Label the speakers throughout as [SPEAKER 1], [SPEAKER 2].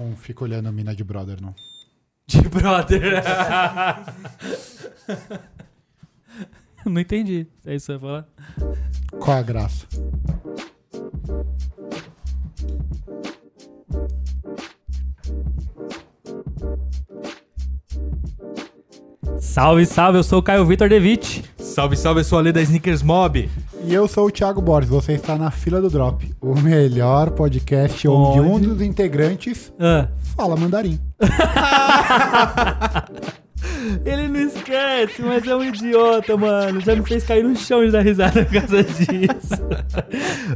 [SPEAKER 1] Não fica olhando a mina de brother, não.
[SPEAKER 2] De brother. Não entendi. É isso que você vai falar?
[SPEAKER 1] Qual a graça?
[SPEAKER 2] Salve, salve, eu sou o Caio Vitor Devitt.
[SPEAKER 3] Salve, salve, eu sou a Lê da Sneakers Mob.
[SPEAKER 1] E eu sou o Thiago Borges, você está na fila do Drop, o melhor podcast onde,
[SPEAKER 2] Onde?
[SPEAKER 1] um dos integrantes
[SPEAKER 2] Ah.
[SPEAKER 1] fala mandarim.
[SPEAKER 2] Ele não esquece, mas é um idiota, mano. Já me fez cair no chão de dar risada por causa disso.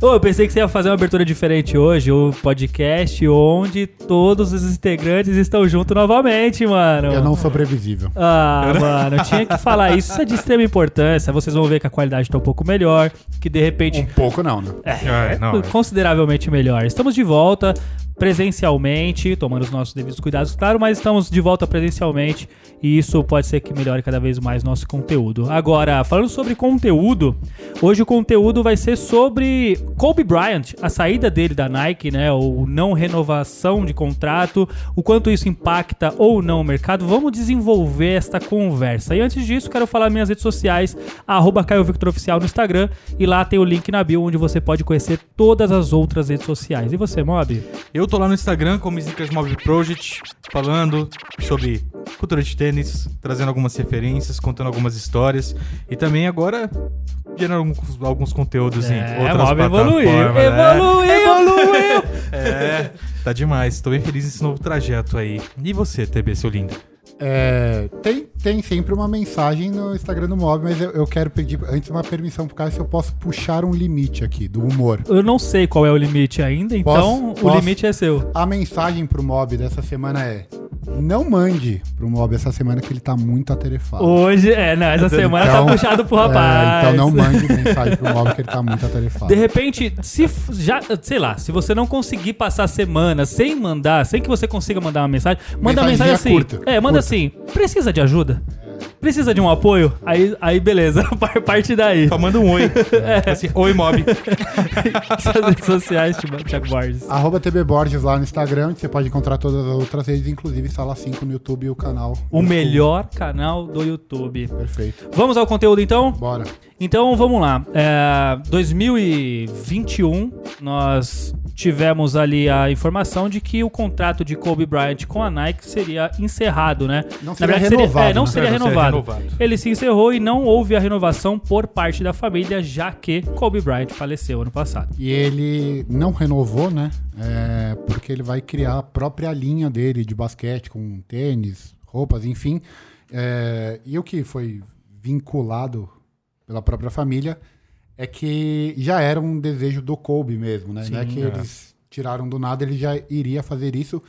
[SPEAKER 2] Ô, eu pensei que você ia fazer uma abertura diferente hoje, o podcast onde todos os integrantes estão juntos novamente, mano.
[SPEAKER 1] Eu não sou previsível.
[SPEAKER 2] Ah, mano, eu tinha que falar isso. Isso é de extrema importância. Vocês vão ver que a qualidade tá um pouco melhor, que de repente
[SPEAKER 1] Um pouco não, né?
[SPEAKER 3] É, não, é.
[SPEAKER 2] consideravelmente melhor. Estamos de volta presencialmente, tomando os nossos devidos cuidados, claro, mas estamos de volta presencialmente e isso pode ser que melhore cada vez mais nosso conteúdo. Agora, falando sobre conteúdo, hoje o conteúdo vai ser sobre Kobe Bryant, a saída dele da Nike, né, ou não renovação de contrato, o quanto isso impacta ou não o mercado. Vamos desenvolver esta conversa. E antes disso, quero falar minhas redes sociais, arroba Caio Victor Oficial no Instagram, e lá tem o link na bio onde você pode conhecer todas as outras redes sociais. E você, Mob?
[SPEAKER 3] Eu tô lá no Instagram como Sneakers Mob Project, falando sobre cultura de tênis, trazendo algumas referências, contando algumas histórias e também agora gerando alguns, alguns conteúdos em
[SPEAKER 2] É,
[SPEAKER 3] outras
[SPEAKER 2] Mob evoluiu,
[SPEAKER 3] plataformas. né?
[SPEAKER 2] evoluiu, evoluiu!
[SPEAKER 3] É, tá demais. Tô bem feliz nesse novo trajeto aí. E você, TB, seu lindo?
[SPEAKER 1] É, tem, tem sempre uma mensagem no Instagram do Mob, mas eu, eu quero pedir antes uma permissão pro cara se eu posso puxar um limite aqui do humor.
[SPEAKER 2] Eu não sei qual é o limite ainda, então
[SPEAKER 1] Posso?
[SPEAKER 2] o
[SPEAKER 1] Posso?
[SPEAKER 2] limite é seu.
[SPEAKER 1] A mensagem pro Mob dessa semana é: não mande pro Mob essa semana que ele tá muito atarefado.
[SPEAKER 2] Hoje, é, não, essa semana
[SPEAKER 1] Então,
[SPEAKER 2] tá puxado pro
[SPEAKER 1] É,
[SPEAKER 2] rapaz.
[SPEAKER 1] então não mande mensagem pro Mob que ele tá muito atarefado.
[SPEAKER 2] De repente, se já, sei lá, se você não conseguir passar a semana sem mandar, sem que você consiga mandar uma mensagem, manda uma mensagem
[SPEAKER 1] Mensagenzinha
[SPEAKER 2] assim.
[SPEAKER 1] curta,
[SPEAKER 2] é, manda
[SPEAKER 1] curta.
[SPEAKER 2] assim: precisa de ajuda? Precisa de um apoio? Aí, aí beleza, par- parte daí.
[SPEAKER 3] Só manda um oi. Assim, oi, Mob.
[SPEAKER 2] Suas redes sociais, Thiago- Thiago Borges.
[SPEAKER 1] Arroba TB Borges lá no Instagram, onde você pode encontrar todas as outras redes, inclusive Sala 5 no YouTube e o canal.
[SPEAKER 2] O
[SPEAKER 1] YouTube.
[SPEAKER 2] melhor canal do YouTube.
[SPEAKER 1] Perfeito.
[SPEAKER 2] Vamos ao conteúdo então?
[SPEAKER 1] Bora.
[SPEAKER 2] Então vamos lá. É, 2021 nós tivemos ali a informação de que o contrato de Kobe Bryant com a Nike seria encerrado, né?
[SPEAKER 1] Não seria renovado,
[SPEAKER 2] é, não
[SPEAKER 1] né?
[SPEAKER 2] seria
[SPEAKER 3] É, não seria
[SPEAKER 2] renovado.
[SPEAKER 3] renovado.
[SPEAKER 2] Ele se encerrou e não houve a renovação por parte da família, já que Kobe Bryant faleceu ano passado.
[SPEAKER 1] E ele não renovou, né? É, porque ele vai criar a própria linha dele de basquete, com tênis, roupas, enfim. É, e o que foi vinculado pela própria família é que já era um desejo do Kobe mesmo, né?
[SPEAKER 2] Sim,
[SPEAKER 1] não é que
[SPEAKER 3] é.
[SPEAKER 1] eles tiraram do nada, ele já iria fazer isso.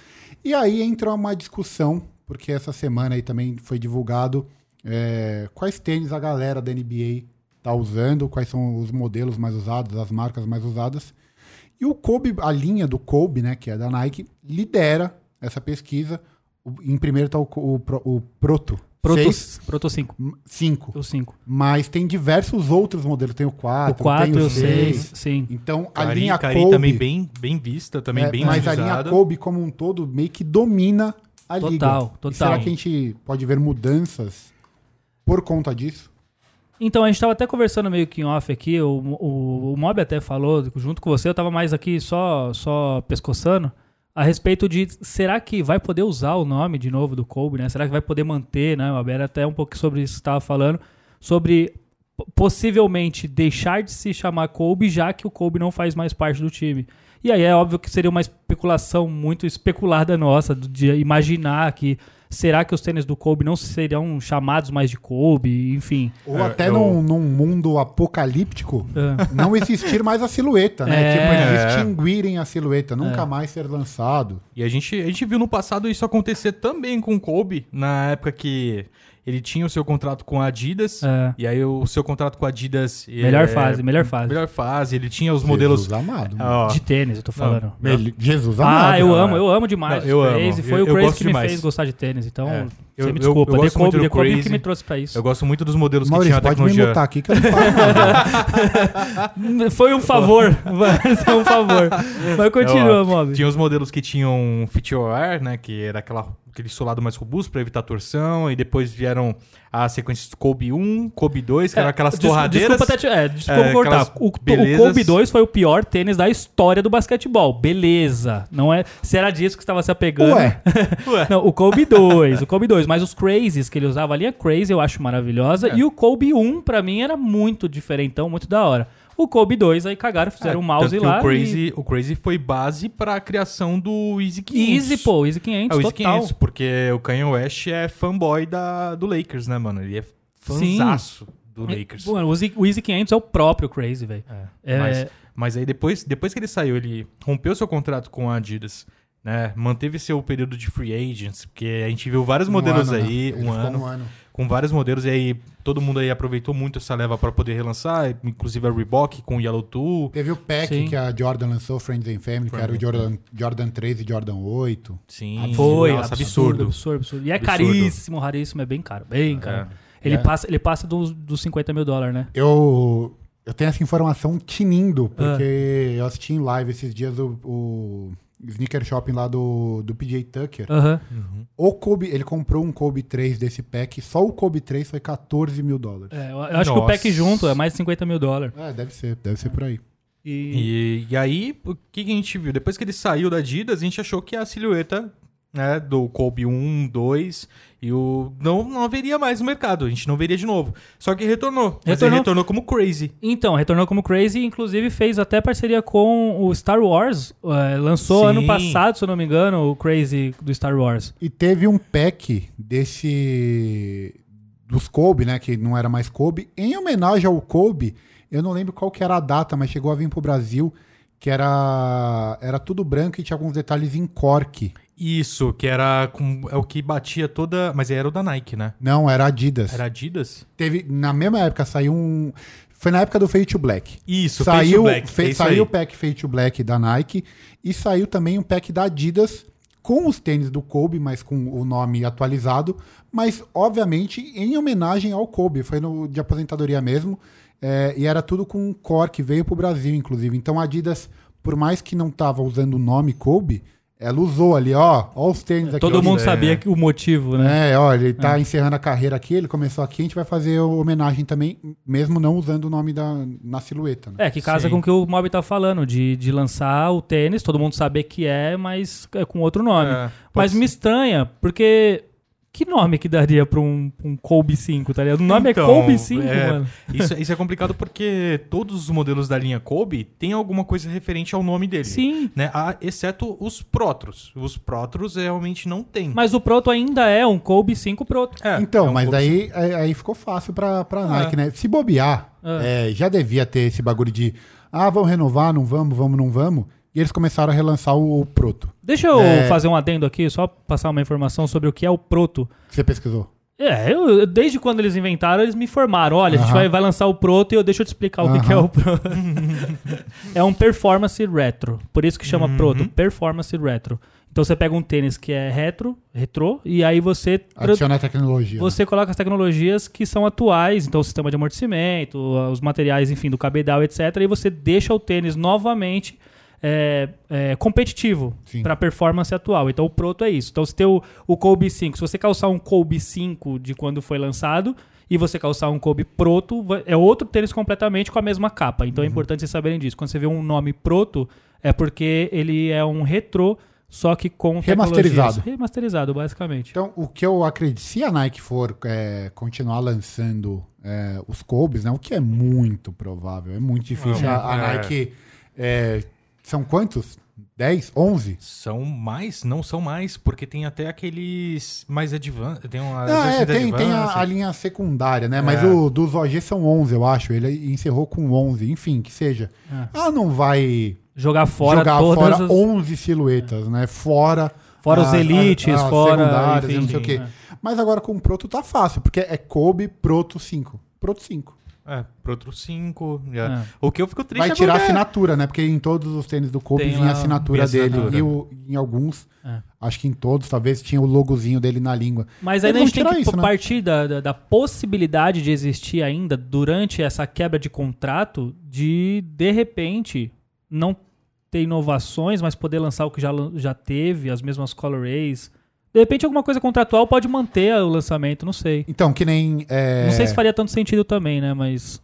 [SPEAKER 1] E aí entra uma discussão, porque essa semana aí também foi divulgado é, quais tênis a galera da NBA tá usando, quais são os modelos mais usados, as marcas mais usadas. E o Kobe, a linha do Kobe, né, que é da Nike, lidera essa pesquisa. Em primeiro está o, o, o Proto,
[SPEAKER 2] Proto,
[SPEAKER 1] 6,
[SPEAKER 2] Proto 5.
[SPEAKER 1] 5.
[SPEAKER 2] O 5.
[SPEAKER 1] Mas tem diversos outros modelos. Tem o 4,
[SPEAKER 2] O 4
[SPEAKER 1] tem
[SPEAKER 2] e
[SPEAKER 1] o
[SPEAKER 2] o 6.
[SPEAKER 1] 6.
[SPEAKER 2] Sim.
[SPEAKER 1] Então, a
[SPEAKER 3] Cari,
[SPEAKER 1] linha
[SPEAKER 3] Cari
[SPEAKER 1] Kobe...
[SPEAKER 3] também bem, bem vista, também
[SPEAKER 1] é,
[SPEAKER 3] bem
[SPEAKER 1] mas a
[SPEAKER 3] utilizada.
[SPEAKER 1] linha Kobe, como um todo, meio que domina a
[SPEAKER 2] Total,
[SPEAKER 1] liga.
[SPEAKER 2] total.
[SPEAKER 1] E será que a gente pode ver mudanças por conta disso?
[SPEAKER 2] Então, a gente tava até conversando meio que em off aqui, o, o, o Mob até falou, junto com você, eu tava mais aqui só, só pescoçando, a respeito de, será que vai poder usar o nome de novo do Kobe, né? Será que vai poder manter, né? O era até um pouco sobre isso que você tava falando, sobre possivelmente deixar de se chamar Kobe, já que o Kobe não faz mais parte do time. E aí é óbvio que seria uma especulação muito especulada nossa, de imaginar que será que os tênis do Kobe não seriam chamados mais de Kobe, enfim.
[SPEAKER 1] Ou
[SPEAKER 3] É,
[SPEAKER 1] até
[SPEAKER 3] eu-
[SPEAKER 1] num, num mundo apocalíptico,
[SPEAKER 2] É.
[SPEAKER 1] não existir mais a silhueta, né?
[SPEAKER 2] É.
[SPEAKER 1] Tipo, eles extinguirem a silhueta, nunca
[SPEAKER 2] É.
[SPEAKER 1] mais ser lançado.
[SPEAKER 3] E a gente, a gente viu no passado isso acontecer também com o Kobe, na época que ele tinha o seu contrato com a Adidas.
[SPEAKER 2] É.
[SPEAKER 3] E aí o seu contrato com a Adidas.
[SPEAKER 2] Melhor
[SPEAKER 3] é,
[SPEAKER 2] fase, melhor fase.
[SPEAKER 3] Melhor fase. Ele tinha os modelos.
[SPEAKER 1] Jesus amado. mano.
[SPEAKER 3] Ó,
[SPEAKER 2] De tênis, eu tô falando.
[SPEAKER 1] Mel- Jesus tênis, usa
[SPEAKER 2] Ah, eu
[SPEAKER 3] não,
[SPEAKER 2] amo,
[SPEAKER 3] é.
[SPEAKER 2] eu amo demais.
[SPEAKER 3] Não, eu
[SPEAKER 2] o
[SPEAKER 3] amo.
[SPEAKER 2] Foi
[SPEAKER 3] Eu-
[SPEAKER 2] o
[SPEAKER 3] eu
[SPEAKER 2] Crazy
[SPEAKER 3] gosto
[SPEAKER 2] que me
[SPEAKER 3] demais.
[SPEAKER 2] fez gostar de tênis. Então,
[SPEAKER 3] É.
[SPEAKER 2] você
[SPEAKER 3] Eu-
[SPEAKER 2] me
[SPEAKER 3] eu-
[SPEAKER 2] desculpa.
[SPEAKER 3] eu
[SPEAKER 2] The
[SPEAKER 3] gosto
[SPEAKER 2] que me trouxe pra isso.
[SPEAKER 3] Eu gosto muito dos modelos que
[SPEAKER 1] Maurício,
[SPEAKER 3] tinham a
[SPEAKER 1] pode me
[SPEAKER 3] tecnologia.
[SPEAKER 1] mutar aqui que eu não falo nada.
[SPEAKER 2] Foi um favor. Mas é um favor. Mas continua, Mob.
[SPEAKER 3] Tinha os modelos que tinham fit wear, né? Que era aquela, aquele solado mais robusto para evitar torção. E depois vieram as sequências do Kobe 1, Kobe 2, que eram aquelas
[SPEAKER 2] Des-
[SPEAKER 3] torradeiras.
[SPEAKER 2] Desculpa, te- é, desculpa
[SPEAKER 3] É,
[SPEAKER 2] cortar. O, o. Kobe 2 foi o pior tênis da história do basquetebol. Beleza. Não é, se era disso que estava se apegando.
[SPEAKER 1] Ué,
[SPEAKER 3] Ué.
[SPEAKER 2] Não, o Kobe 2, o Kobe 2, mas os Crazys que ele usava ali, a Crazy eu acho maravilhosa,
[SPEAKER 3] É.
[SPEAKER 2] e o Kobe 1 pra mim era muito diferentão, muito da hora. O Kobe 2 aí cagaram, fizeram o
[SPEAKER 3] É,
[SPEAKER 2] mouse
[SPEAKER 3] tanto que
[SPEAKER 2] lá.
[SPEAKER 3] O Crazy, o Crazy foi base para a criação do Easy
[SPEAKER 2] e...
[SPEAKER 3] 500.
[SPEAKER 2] Easy, pô, Easy 500,
[SPEAKER 3] É o Easy
[SPEAKER 2] total.
[SPEAKER 3] 500, porque o Kanye West é fanboy da, do Lakers, né, mano? Ele é fanzaço do Lakers.
[SPEAKER 2] Mano, o Easy, o Easy 500 é o próprio Crazy, velho.
[SPEAKER 3] É,
[SPEAKER 2] É.
[SPEAKER 3] Mas, mas aí depois, depois que ele saiu, ele rompeu seu contrato com a Adidas, né? Manteve seu período de free agents, porque a gente viu vários modelos
[SPEAKER 1] ano, né?
[SPEAKER 3] aí,
[SPEAKER 1] Ele
[SPEAKER 3] um ano,
[SPEAKER 1] um ano.
[SPEAKER 3] Com vários modelos, e aí todo mundo aí aproveitou muito essa leva para poder relançar, inclusive a Reebok com o Yellow Tool.
[SPEAKER 1] Teve o pack
[SPEAKER 2] Sim.
[SPEAKER 1] que a Jordan lançou, Friends and Family, que era o Jordan, Jordan 3 e Jordan 8.
[SPEAKER 3] Sim,
[SPEAKER 2] Foi,
[SPEAKER 3] nossa,
[SPEAKER 2] absurdo,
[SPEAKER 3] absurdo.
[SPEAKER 2] absurdo, absurdo. E é
[SPEAKER 3] Absurdo.
[SPEAKER 2] caríssimo, raríssimo, é bem caro, bem caro. Ele,
[SPEAKER 3] É.
[SPEAKER 2] passa, ele passa dos, dos 50 mil dólares, né?
[SPEAKER 1] Eu, eu tenho essa informação tinindo,
[SPEAKER 2] Ah.
[SPEAKER 1] porque eu assisti em live esses dias o, o sneaker shopping lá do, do PJ Tucker.
[SPEAKER 2] Aham.
[SPEAKER 1] O Kobe, ele comprou um Kobe 3 desse pack, só o Kobe 3 foi 14 mil dólares.
[SPEAKER 2] É, eu eu acho que o pack
[SPEAKER 3] Nossa.
[SPEAKER 2] junto é mais de 50 mil dólares.
[SPEAKER 1] É, deve ser, deve ser por aí.
[SPEAKER 2] E,
[SPEAKER 3] E, e aí, o que, que a gente viu? Depois que ele saiu da Adidas, a gente achou que a silhueta né, do Kobe 1, 2 e o não, não haveria mais no mercado. A gente não veria de novo. Só que retornou. Mas
[SPEAKER 2] Retornou.
[SPEAKER 3] ele retornou como Crazy.
[SPEAKER 2] Então, retornou como Crazy, inclusive fez até parceria com o Star Wars. é, lançou
[SPEAKER 3] Sim.
[SPEAKER 2] ano passado, se eu não me engano, o Crazy do Star Wars.
[SPEAKER 1] E teve um pack desse. dos Kobe, né? Que não era mais Kobe. Em homenagem ao Kobe, eu não lembro qual que era a data, mas chegou a vir pro Brasil. Que era. Era tudo branco e tinha alguns detalhes em cork.
[SPEAKER 3] Isso, que era com, é o que batia toda. Mas era o da Nike, né?
[SPEAKER 1] Não, era Adidas.
[SPEAKER 3] Era Adidas?
[SPEAKER 1] Teve, na mesma época saiu um. Foi na época do Fade to Black.
[SPEAKER 3] Isso,
[SPEAKER 1] saiu,
[SPEAKER 3] Black.
[SPEAKER 1] fe-
[SPEAKER 3] é
[SPEAKER 1] saiu o pack Fade to Black da Nike e saiu também um pack da Adidas com os tênis do Kobe, mas com o nome atualizado, mas obviamente em homenagem ao Kobe, foi no de aposentadoria mesmo, é, e era tudo com cor que veio pro Brasil, inclusive. Então a Adidas, por mais que não tava usando o nome Kobe, ela usou ali, ó, ó os tênis aqui.
[SPEAKER 2] Todo
[SPEAKER 1] ó,
[SPEAKER 2] mundo
[SPEAKER 3] é.
[SPEAKER 2] sabia que o motivo, né?
[SPEAKER 1] é, ó, ele tá encerrando a carreira aqui, ele começou aqui, a gente vai fazer a homenagem também, mesmo não usando o nome da, na silhueta. Né?
[SPEAKER 2] É, que casa
[SPEAKER 3] Sim.
[SPEAKER 2] com o que o Mob tá falando, de, de lançar o tênis, todo mundo saber que é, mas é com outro nome.
[SPEAKER 3] É,
[SPEAKER 2] mas
[SPEAKER 3] pode
[SPEAKER 2] me estranha, porque que nome que daria pra um, um Kobe 5, tá ligado? O nome
[SPEAKER 3] Então,
[SPEAKER 2] é Kobe 5,
[SPEAKER 3] é,
[SPEAKER 2] mano.
[SPEAKER 3] Isso, isso é complicado porque todos os modelos da linha Kobe têm alguma coisa referente ao nome dele.
[SPEAKER 2] Sim.
[SPEAKER 3] Né? Ah, exceto os Protros. Os Protros realmente não tem.
[SPEAKER 2] Mas o Proto ainda é um Kobe 5 Proto.
[SPEAKER 3] É,
[SPEAKER 1] Então,
[SPEAKER 3] é um
[SPEAKER 1] mas
[SPEAKER 3] Kobe
[SPEAKER 1] daí aí, aí ficou fácil pra, pra
[SPEAKER 3] Ah.
[SPEAKER 1] Nike, né? Se bobear,
[SPEAKER 2] Ah.
[SPEAKER 1] é, já devia ter esse bagulho de ah, vamos renovar, não vamos, vamos, não vamos. E eles começaram a relançar o, o Proto.
[SPEAKER 2] Deixa eu
[SPEAKER 1] É.
[SPEAKER 2] fazer um adendo aqui, só passar uma informação sobre o que é o Proto.
[SPEAKER 1] Você pesquisou?
[SPEAKER 2] É, eu, desde quando eles inventaram, eles me informaram. Olha, a gente vai, vai lançar o Proto e eu deixa eu te explicar o que, que é o Proto. é um performance retro. Por isso que chama
[SPEAKER 3] Uhum.
[SPEAKER 2] Proto, performance retro. Então você pega um tênis que é retro, retrô, e aí você
[SPEAKER 1] Adicionar tecnologia. né?
[SPEAKER 2] você coloca as tecnologias que são atuais, então o sistema de amortecimento, os materiais, enfim, do cabedal, etc. E você deixa o tênis novamente é, é, competitivo para a performance atual. Então o Proto é isso. Então se tem o, o Kobe 5, se você calçar um Kobe 5 de quando foi lançado e você calçar um Kobe Proto, é outro tênis completamente com a mesma capa. Então é importante vocês saberem disso. Quando você vê um nome Proto, é porque ele é um retrô, só que com
[SPEAKER 1] Remasterizado.
[SPEAKER 2] Remasterizado, basicamente.
[SPEAKER 1] Então, o que eu acredito, se a Nike for é, continuar lançando é, os Kobe's, né? O que é muito provável, é muito difícil.
[SPEAKER 3] É,
[SPEAKER 1] a, a
[SPEAKER 3] é.
[SPEAKER 1] Nike. É, são quantos? 10? 11?
[SPEAKER 3] São mais? Não são mais, porque tem até aqueles mais advanced. Tem uma
[SPEAKER 1] Ah, é, tem, tem a,
[SPEAKER 3] advanced.
[SPEAKER 1] a linha secundária, né? Mas
[SPEAKER 3] É.
[SPEAKER 1] o dos OG são 11, eu acho. Ele encerrou com 11, enfim, que seja.
[SPEAKER 2] É.
[SPEAKER 1] Ela não vai
[SPEAKER 2] Jogar fora
[SPEAKER 1] jogar
[SPEAKER 2] todas
[SPEAKER 1] fora
[SPEAKER 2] as...
[SPEAKER 1] 11 silhuetas, né? Fora.
[SPEAKER 2] Fora os
[SPEAKER 1] as-
[SPEAKER 2] elites,
[SPEAKER 1] as- as
[SPEAKER 2] fora,
[SPEAKER 1] secundárias,
[SPEAKER 2] enfim,
[SPEAKER 1] não sei o quê.
[SPEAKER 2] é.
[SPEAKER 1] Mas agora com o Proto tá fácil, porque é Kobe Proto 5. Proto 5.
[SPEAKER 3] É, pro outro 5.
[SPEAKER 2] É.
[SPEAKER 3] O que eu fico triste
[SPEAKER 1] Vai tirar a
[SPEAKER 3] é-
[SPEAKER 1] assinatura, né? Porque em todos os tênis do Kobe
[SPEAKER 2] Tem
[SPEAKER 1] vinha a assinatura dele.
[SPEAKER 3] assinatura.
[SPEAKER 1] E o- em alguns,
[SPEAKER 2] É.
[SPEAKER 1] acho que em todos, talvez tinha o logozinho dele na língua.
[SPEAKER 2] Mas
[SPEAKER 1] Eles
[SPEAKER 2] a gente tem que
[SPEAKER 1] isso, né?
[SPEAKER 2] partir da, da, da possibilidade de existir ainda, durante essa quebra de contrato, de, de repente, não ter inovações, mas poder lançar o que já, já teve, as mesmas colorways. De repente, alguma coisa contratual pode manter o lançamento, não sei.
[SPEAKER 1] Então, que nem. é,
[SPEAKER 2] Não sei se faria tanto sentido também, né? Mas.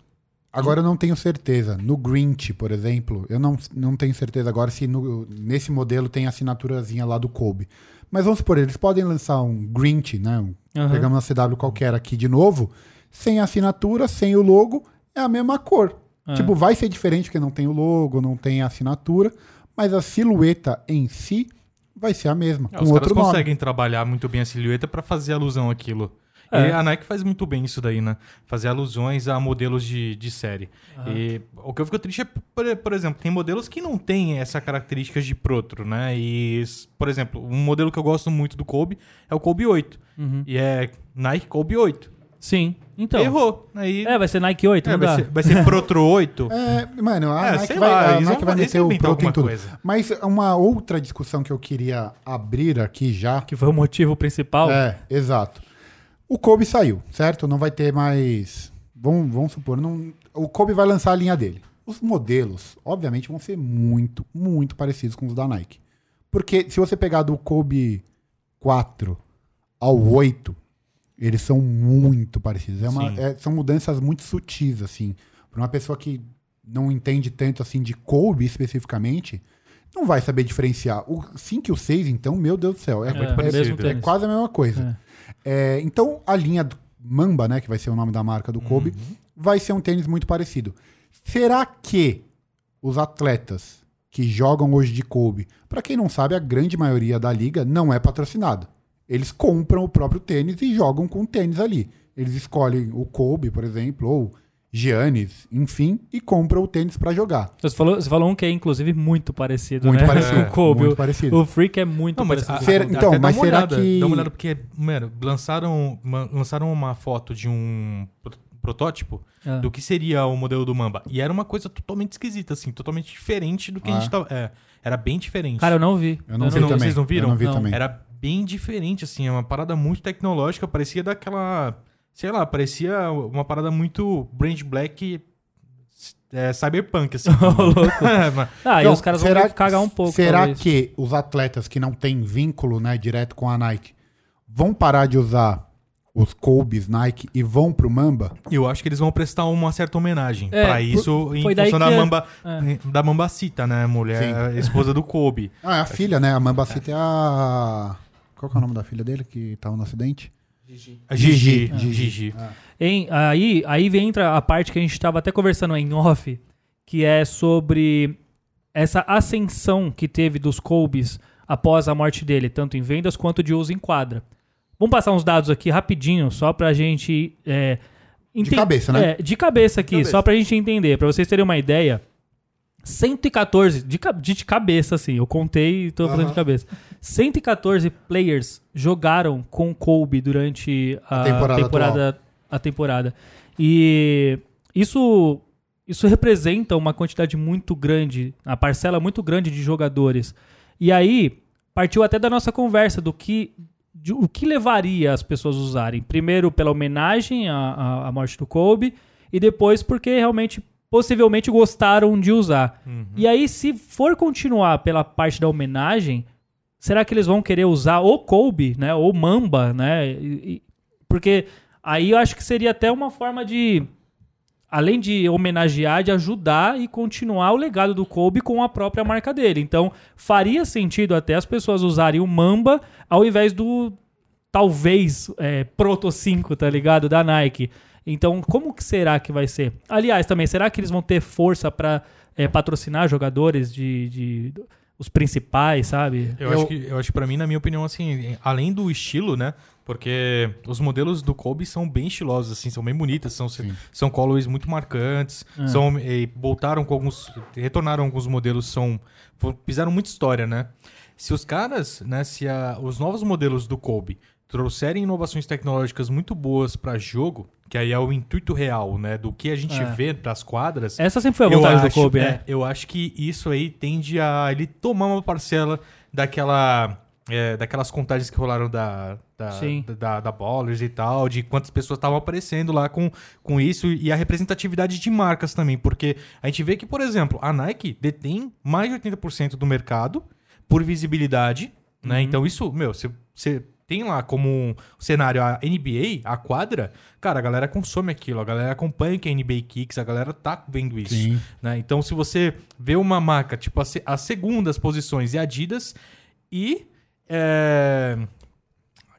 [SPEAKER 1] Agora eu não tenho certeza. No Grinch, por exemplo, eu não, não tenho certeza agora se no- nesse modelo tem a assinaturazinha lá do Kobe. Mas vamos supor, eles podem lançar um Grinch, né? Um,
[SPEAKER 2] Aham.
[SPEAKER 1] Pegamos uma CW qualquer aqui de novo, sem assinatura, sem o logo, é a mesma cor.
[SPEAKER 2] É.
[SPEAKER 1] Tipo, vai ser diferente porque não tem o logo, não tem a assinatura, mas a silhueta em si vai ser a mesma,
[SPEAKER 3] É,
[SPEAKER 1] com
[SPEAKER 3] os caras
[SPEAKER 1] outro nome.
[SPEAKER 3] conseguem trabalhar muito bem a silhueta pra fazer alusão àquilo.
[SPEAKER 2] É.
[SPEAKER 3] E a Nike faz muito bem isso daí, né? Fazer alusões a modelos de, de série. E o que eu fico triste é, por, por exemplo, tem modelos que não têm essa característica de protro, né? E, por exemplo, um modelo que eu gosto muito do Kobe é o Kobe 8.
[SPEAKER 2] Uhum.
[SPEAKER 3] E é Nike Kobe 8.
[SPEAKER 2] Sim. Então.
[SPEAKER 3] Errou. Aí
[SPEAKER 2] É, vai ser Nike 8,
[SPEAKER 3] é,
[SPEAKER 2] não
[SPEAKER 3] vai,
[SPEAKER 2] dá.
[SPEAKER 3] ser, vai ser Protro 8.
[SPEAKER 1] É, mano, a
[SPEAKER 3] É,
[SPEAKER 1] Nike vai,
[SPEAKER 3] lá,
[SPEAKER 1] a Nike vai meter o proto em tudo.
[SPEAKER 3] coisa.
[SPEAKER 1] Mas uma outra discussão que eu queria abrir aqui já
[SPEAKER 2] Que foi o motivo principal.
[SPEAKER 1] É, exato. O Kobe saiu, certo? Não vai ter mais. Vamos, vamos supor, não... o Kobe vai lançar a linha dele. Os modelos, obviamente, vão ser muito, muito parecidos com os da Nike. Porque se você pegar do Kobe 4 ao 8, eles são muito parecidos. É uma- é- são mudanças muito sutis, assim. Para uma pessoa que não entende tanto assim de Kobe especificamente, não vai saber diferenciar. O 5 e o 6, então, meu Deus do céu, é, é- é quase a mesma coisa. É, então, a linha Mamba, né, que vai ser o nome da marca do Kobe, vai ser um tênis muito parecido. Será que os atletas que jogam hoje de Kobe, para quem não sabe, a grande maioria da liga não é patrocinado. Eles compram o próprio tênis e jogam com o tênis ali. Eles escolhem o Kobe, por exemplo, ou Giannis, enfim, e compram o tênis para jogar.
[SPEAKER 2] Você falou, você falou um que é, inclusive, muito parecido,
[SPEAKER 1] Muito
[SPEAKER 2] né?
[SPEAKER 1] parecido,
[SPEAKER 2] Com o Kobe.
[SPEAKER 1] muito
[SPEAKER 2] O-
[SPEAKER 1] parecido.
[SPEAKER 2] O Freak é muito
[SPEAKER 3] Não, mas
[SPEAKER 2] parecido.
[SPEAKER 3] a-
[SPEAKER 1] então, mas
[SPEAKER 3] uma
[SPEAKER 1] será
[SPEAKER 3] olhada,
[SPEAKER 1] que-
[SPEAKER 3] Dá uma olhada, porque, mano, lançaram, lançaram uma foto de um pro- protótipo
[SPEAKER 2] Ah.
[SPEAKER 3] do que seria o modelo do Mamba. E era uma coisa totalmente esquisita, assim, totalmente diferente do que a
[SPEAKER 1] Ah.
[SPEAKER 3] gente tava. É, era bem diferente.
[SPEAKER 2] Cara, eu não vi.
[SPEAKER 1] Eu não
[SPEAKER 2] Eu
[SPEAKER 1] vi
[SPEAKER 3] não-
[SPEAKER 1] também.
[SPEAKER 3] vocês não viram?
[SPEAKER 1] Eu não vi
[SPEAKER 2] Não.
[SPEAKER 1] também.
[SPEAKER 3] Era bem diferente, assim, é uma parada muito tecnológica, parecia daquela. Sei lá, parecia uma parada muito Brand Black é, cyberpunk, assim. É,
[SPEAKER 2] Ah, e
[SPEAKER 1] Então,
[SPEAKER 2] os caras vão cagar um pouco.
[SPEAKER 1] Será
[SPEAKER 2] talvez.
[SPEAKER 1] que os atletas que não têm vínculo né, direto com a Nike vão parar de usar os Kobe's Nike e vão pro Mamba?
[SPEAKER 3] Eu acho que eles vão prestar uma certa homenagem
[SPEAKER 2] É,
[SPEAKER 3] pra isso em
[SPEAKER 2] foi daí
[SPEAKER 3] função da
[SPEAKER 2] que-
[SPEAKER 3] Mamba,
[SPEAKER 2] é.
[SPEAKER 3] da Mambacita, né? Mulher, esposa do Kobe.
[SPEAKER 1] Ah, é a filha, né? A Mamba City é a. Qual que é o nome da filha dele que tava no acidente?
[SPEAKER 3] Gigi.
[SPEAKER 1] Gigi.
[SPEAKER 3] Gigi. Gigi.
[SPEAKER 2] Hein, aí, aí vem entra a parte que a gente estava até conversando em off, que é sobre essa ascensão que teve dos Kobe's após a morte dele, tanto em vendas quanto de uso em quadra. Vamos passar uns dados aqui rapidinho, só pra gente. é, enten-
[SPEAKER 1] cabeça, né?
[SPEAKER 2] É, de cabeça aqui,
[SPEAKER 3] cabeça.
[SPEAKER 2] só pra gente entender, pra vocês terem uma ideia. 114, de, ca- de cabeça, assim, eu contei e tô falando de cabeça. 114 players jogaram com Kobe durante a,
[SPEAKER 1] A temporada
[SPEAKER 2] temporada, a temporada. E isso, isso representa uma quantidade muito grande, a parcela muito grande de jogadores. E aí, partiu até da nossa conversa do que de- o que levaria as pessoas a usarem. Primeiro, pela homenagem à, à, à morte do Kobe, e depois porque realmente, possivelmente, gostaram de usar. E aí, se for continuar pela parte da homenagem, será que eles vão querer usar o Kobe, né? Ou Mamba, né? E- porque aí eu acho que seria até uma forma de. Além de homenagear, de ajudar e continuar o legado do Kobe com a própria marca dele. Então, faria sentido até as pessoas usarem o Mamba ao invés do talvez é, Proto 5, tá ligado? Da Nike. Então, como que será que vai ser? Aliás, também, será que eles vão ter força pra é, patrocinar jogadores de, de- os principais, sabe?
[SPEAKER 3] Eu, acho que, eu acho que pra mim, na minha opinião, assim, além do estilo, né? Porque os modelos do Kobe são bem estilosos, assim, são bem bonitas, são, são colorways muito marcantes,
[SPEAKER 2] É.
[SPEAKER 3] são, e voltaram com alguns, retornaram alguns modelos, são, fizeram muita história, né? Se os caras, né, se a- os novos modelos do Kobe trouxerem inovações tecnológicas muito boas pra jogo, que aí é o intuito real, né, do que a gente
[SPEAKER 2] É.
[SPEAKER 3] vê das quadras.
[SPEAKER 2] Essa sempre foi a vontade
[SPEAKER 3] acho,
[SPEAKER 2] do Kobe,
[SPEAKER 3] é,
[SPEAKER 2] né?
[SPEAKER 3] eu acho que isso aí tende a ele tomar uma parcela daquela é, daquelas contagens que rolaram da da, da, da, da Ballers e tal, de quantas pessoas estavam aparecendo lá com, com isso e a representatividade de marcas também, porque a gente vê que, por exemplo, a Nike detém mais de 80% do mercado por visibilidade, né?
[SPEAKER 2] Uhum.
[SPEAKER 3] Então isso, meu, você tem lá como um cenário a NBA, a quadra, cara, a galera consome aquilo, a galera acompanha que é NBA Kicks, a galera tá vendo isso.
[SPEAKER 1] Sim.
[SPEAKER 3] né? Então, se você vê uma marca, tipo, as, as segundas posições é Adidas e. É...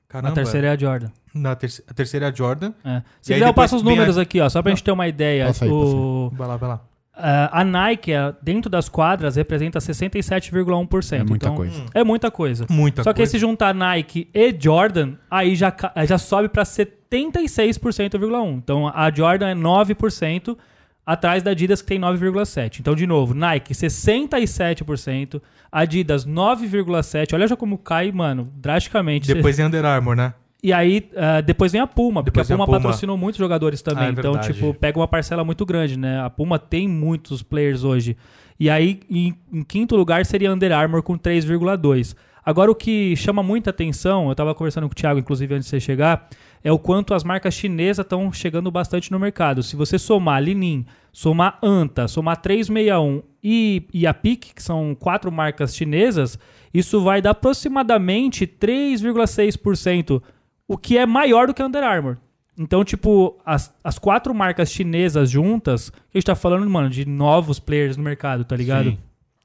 [SPEAKER 3] Caramba.
[SPEAKER 2] A terceira é a Jordan.
[SPEAKER 3] Na terce- a terceira é a Jordan.
[SPEAKER 2] É. Se
[SPEAKER 3] aí
[SPEAKER 2] quiser, eu passo os números
[SPEAKER 3] a-
[SPEAKER 2] aqui, ó, só pra gente ter uma ideia.
[SPEAKER 1] Passa aí,
[SPEAKER 2] o,
[SPEAKER 3] Vai lá, vai lá.
[SPEAKER 2] A- a Nike, dentro das quadras, representa 67,1%.
[SPEAKER 1] É muita
[SPEAKER 2] então,
[SPEAKER 1] coisa.
[SPEAKER 2] É muita coisa.
[SPEAKER 3] Muita
[SPEAKER 2] Só que aí
[SPEAKER 3] coisa.
[SPEAKER 2] se juntar Nike e Jordan, aí já, já sobe pra 76,1%. Então a Jordan é 9%, atrás da Adidas que tem 9,7%. Então, de novo, Nike 67%, Adidas 9,7%. Olha já como cai, mano, drasticamente.
[SPEAKER 3] Depois é Under Armour, né?
[SPEAKER 2] E aí, ah, depois vem a Puma, porque
[SPEAKER 3] Depois
[SPEAKER 2] a
[SPEAKER 3] vem a
[SPEAKER 2] Puma,
[SPEAKER 3] Puma.
[SPEAKER 2] patrocinou muitos jogadores também.
[SPEAKER 3] Ah, é
[SPEAKER 2] então,
[SPEAKER 3] verdade.
[SPEAKER 2] tipo, pega uma parcela muito grande, né? A Puma tem muitos players hoje. E aí, em, em quinto lugar, seria Under Armour com 3,2. Agora, o que chama muita atenção, eu tava conversando com o Thiago, inclusive, antes de você chegar, é o quanto as marcas chinesas estão chegando bastante no mercado. Se você somar Linin, somar Anta, somar 361 e, e a PIC, que são quatro marcas chinesas, isso vai dar aproximadamente 3,6%, o que é maior do que a Under Armour. Então, tipo, as, as quatro marcas chinesas juntas, a gente tá falando, mano, de novos players no mercado, tá ligado?
[SPEAKER 3] Sim.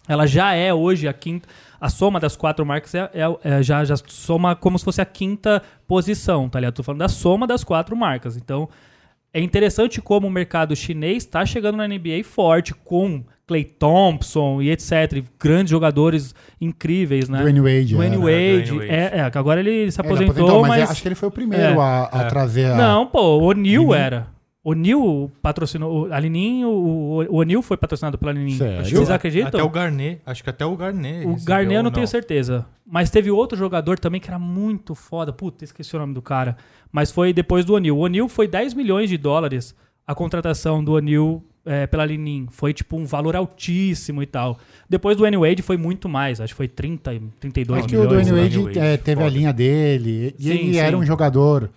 [SPEAKER 2] Ela já é hoje a quinta. A soma das quatro marcas é, é- é- já, já soma como se fosse a quinta posição, tá ligado? Tô falando da soma das quatro marcas. Então, é interessante como o mercado chinês está chegando na NBA forte, com Clay Thompson e etc. Grandes jogadores incríveis, né?
[SPEAKER 1] Dwayne Wade.
[SPEAKER 2] Dwayne
[SPEAKER 1] era.
[SPEAKER 2] Wade.
[SPEAKER 3] Dwayne Wade.
[SPEAKER 2] É, é, que agora ele se
[SPEAKER 1] É, ele
[SPEAKER 2] aposentou,
[SPEAKER 1] mas,
[SPEAKER 2] mas.
[SPEAKER 1] acho que ele foi o primeiro
[SPEAKER 2] É.
[SPEAKER 1] a, a
[SPEAKER 3] É.
[SPEAKER 1] trazer a.
[SPEAKER 2] Não, pô, o O'Neal era. O O'Neal patrocinou. A Linin, o, o foi patrocinado pela Linin.
[SPEAKER 1] Sério?
[SPEAKER 2] Vocês acreditam?
[SPEAKER 3] Até o Garnet, acho que até o Garnet.
[SPEAKER 2] O Garnet eu não
[SPEAKER 3] ou
[SPEAKER 2] tenho certeza. Mas teve outro jogador também que era muito foda. Puta, esqueci o nome do cara. Mas foi depois do O'Neal. O O'Neal foi 10 milhões de dólares a contratação do O'Neal é, pela Linin. Foi tipo um valor altíssimo e tal. Depois do Dwayne Wade foi muito mais. Acho que foi 30, 32
[SPEAKER 1] É que o
[SPEAKER 2] milhões.
[SPEAKER 1] Dwayne
[SPEAKER 3] né?
[SPEAKER 1] Wade,
[SPEAKER 3] Dwayne
[SPEAKER 1] é,
[SPEAKER 3] Wade,
[SPEAKER 1] teve a
[SPEAKER 3] foda.
[SPEAKER 1] linha dele. E
[SPEAKER 2] Sim,
[SPEAKER 1] ele
[SPEAKER 2] sim.
[SPEAKER 1] era um jogador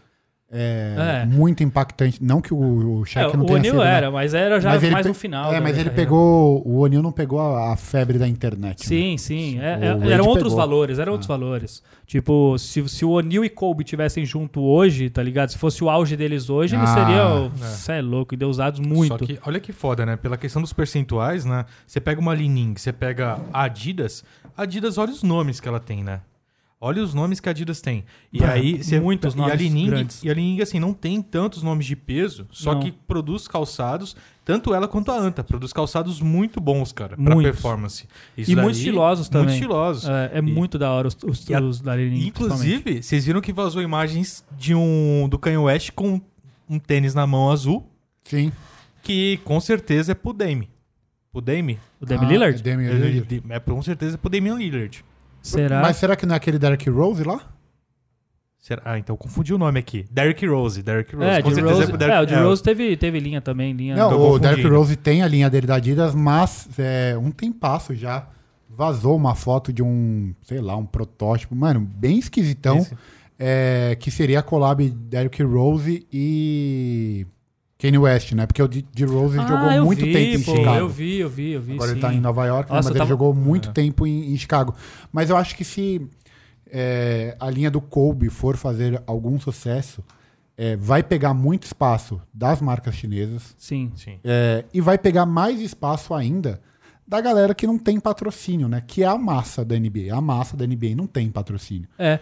[SPEAKER 1] é,
[SPEAKER 2] É.
[SPEAKER 1] muito impactante. Não que o, o
[SPEAKER 2] É,
[SPEAKER 1] Shaq não
[SPEAKER 2] o
[SPEAKER 1] tenha
[SPEAKER 2] O'Neal
[SPEAKER 1] sido, né?
[SPEAKER 2] era, mas era já
[SPEAKER 1] Mas
[SPEAKER 2] mais
[SPEAKER 1] pe-
[SPEAKER 2] no final.
[SPEAKER 1] É, mas ele
[SPEAKER 2] carreira.
[SPEAKER 1] pegou. O O'Neal não pegou a, a febre da internet. né?
[SPEAKER 2] Sim, sim. É-
[SPEAKER 1] O
[SPEAKER 2] é- eram outros
[SPEAKER 1] pegou.
[SPEAKER 2] valores, eram outros valores. Tipo, se, se o O'Neal e Kobe tivessem junto hoje, tá ligado? Se fosse o auge deles hoje, eles
[SPEAKER 1] Ah,
[SPEAKER 2] seriam.
[SPEAKER 3] é.
[SPEAKER 2] Cê é louco, endeusados muito.
[SPEAKER 3] Só que, olha que foda, né? Pela questão dos percentuais, né? Você pega uma Lining, você pega a Adidas, a Adidas, olha os nomes que ela tem, né? Olha os nomes que a Adidas tem. E
[SPEAKER 2] É,
[SPEAKER 3] aí, você,
[SPEAKER 2] muitos
[SPEAKER 3] e a
[SPEAKER 2] nomes
[SPEAKER 3] Lining,
[SPEAKER 2] grandes.
[SPEAKER 3] E a Lining, assim, não tem tantos nomes de peso, só
[SPEAKER 2] Não.
[SPEAKER 3] que produz calçados, tanto ela quanto a Anta. Produz calçados muito bons, cara, pra
[SPEAKER 2] Muitos.
[SPEAKER 3] performance. Isso
[SPEAKER 2] E
[SPEAKER 3] daí-
[SPEAKER 2] muito estilosos também.
[SPEAKER 3] Muito estilosos.
[SPEAKER 2] É, é
[SPEAKER 3] E-
[SPEAKER 2] muito da hora os, os,
[SPEAKER 3] a-
[SPEAKER 2] os da principalmente.
[SPEAKER 3] Inclusive, vocês viram que vazou imagens de um do Kanye West com um tênis na mão azul,
[SPEAKER 1] Sim.
[SPEAKER 3] que com certeza é pro Dame. Pro Dame?
[SPEAKER 2] O Demi
[SPEAKER 1] Ah,
[SPEAKER 2] Lillard?
[SPEAKER 1] é Damian Lillard.
[SPEAKER 3] É com certeza pro Damian Lillard.
[SPEAKER 2] Será?
[SPEAKER 1] Mas será que não é aquele Derrick Rose lá?
[SPEAKER 3] Será? Ah, então eu confundi o nome aqui. Derrick Rose. Derrick Rose.
[SPEAKER 2] É,
[SPEAKER 3] com certeza
[SPEAKER 2] Rose,
[SPEAKER 3] é pro
[SPEAKER 2] é,
[SPEAKER 3] Derrick
[SPEAKER 2] o de Rose teve, teve linha também, linha.
[SPEAKER 1] Não, o. Derrick Rose tem a linha dele da Adidas, mas é, um tempasso já vazou uma foto de um, sei lá, um protótipo, mano, bem esquisitão, é, que seria a collab Derrick Rose e Kanye West, né? Porque o de de Rose
[SPEAKER 2] ah,
[SPEAKER 1] jogou
[SPEAKER 2] eu
[SPEAKER 1] muito
[SPEAKER 2] vi,
[SPEAKER 1] tempo em
[SPEAKER 2] pô,
[SPEAKER 1] Chicago.
[SPEAKER 2] Eu vi, eu vi, eu vi.
[SPEAKER 1] Agora ele
[SPEAKER 2] sim.
[SPEAKER 1] tá em Nova York, né,
[SPEAKER 2] Nossa,
[SPEAKER 1] mas
[SPEAKER 2] eu
[SPEAKER 1] ele
[SPEAKER 2] tava-
[SPEAKER 1] jogou muito
[SPEAKER 3] É.
[SPEAKER 1] tempo em, em Chicago. Mas eu acho que se é, a linha do Kobe for fazer algum sucesso, é, vai pegar muito espaço das marcas chinesas
[SPEAKER 2] Sim.
[SPEAKER 3] Sim.
[SPEAKER 1] é, e vai pegar mais espaço ainda da galera que não tem patrocínio, né? Que é a massa da NBA. A massa da NBA não tem patrocínio.
[SPEAKER 2] É,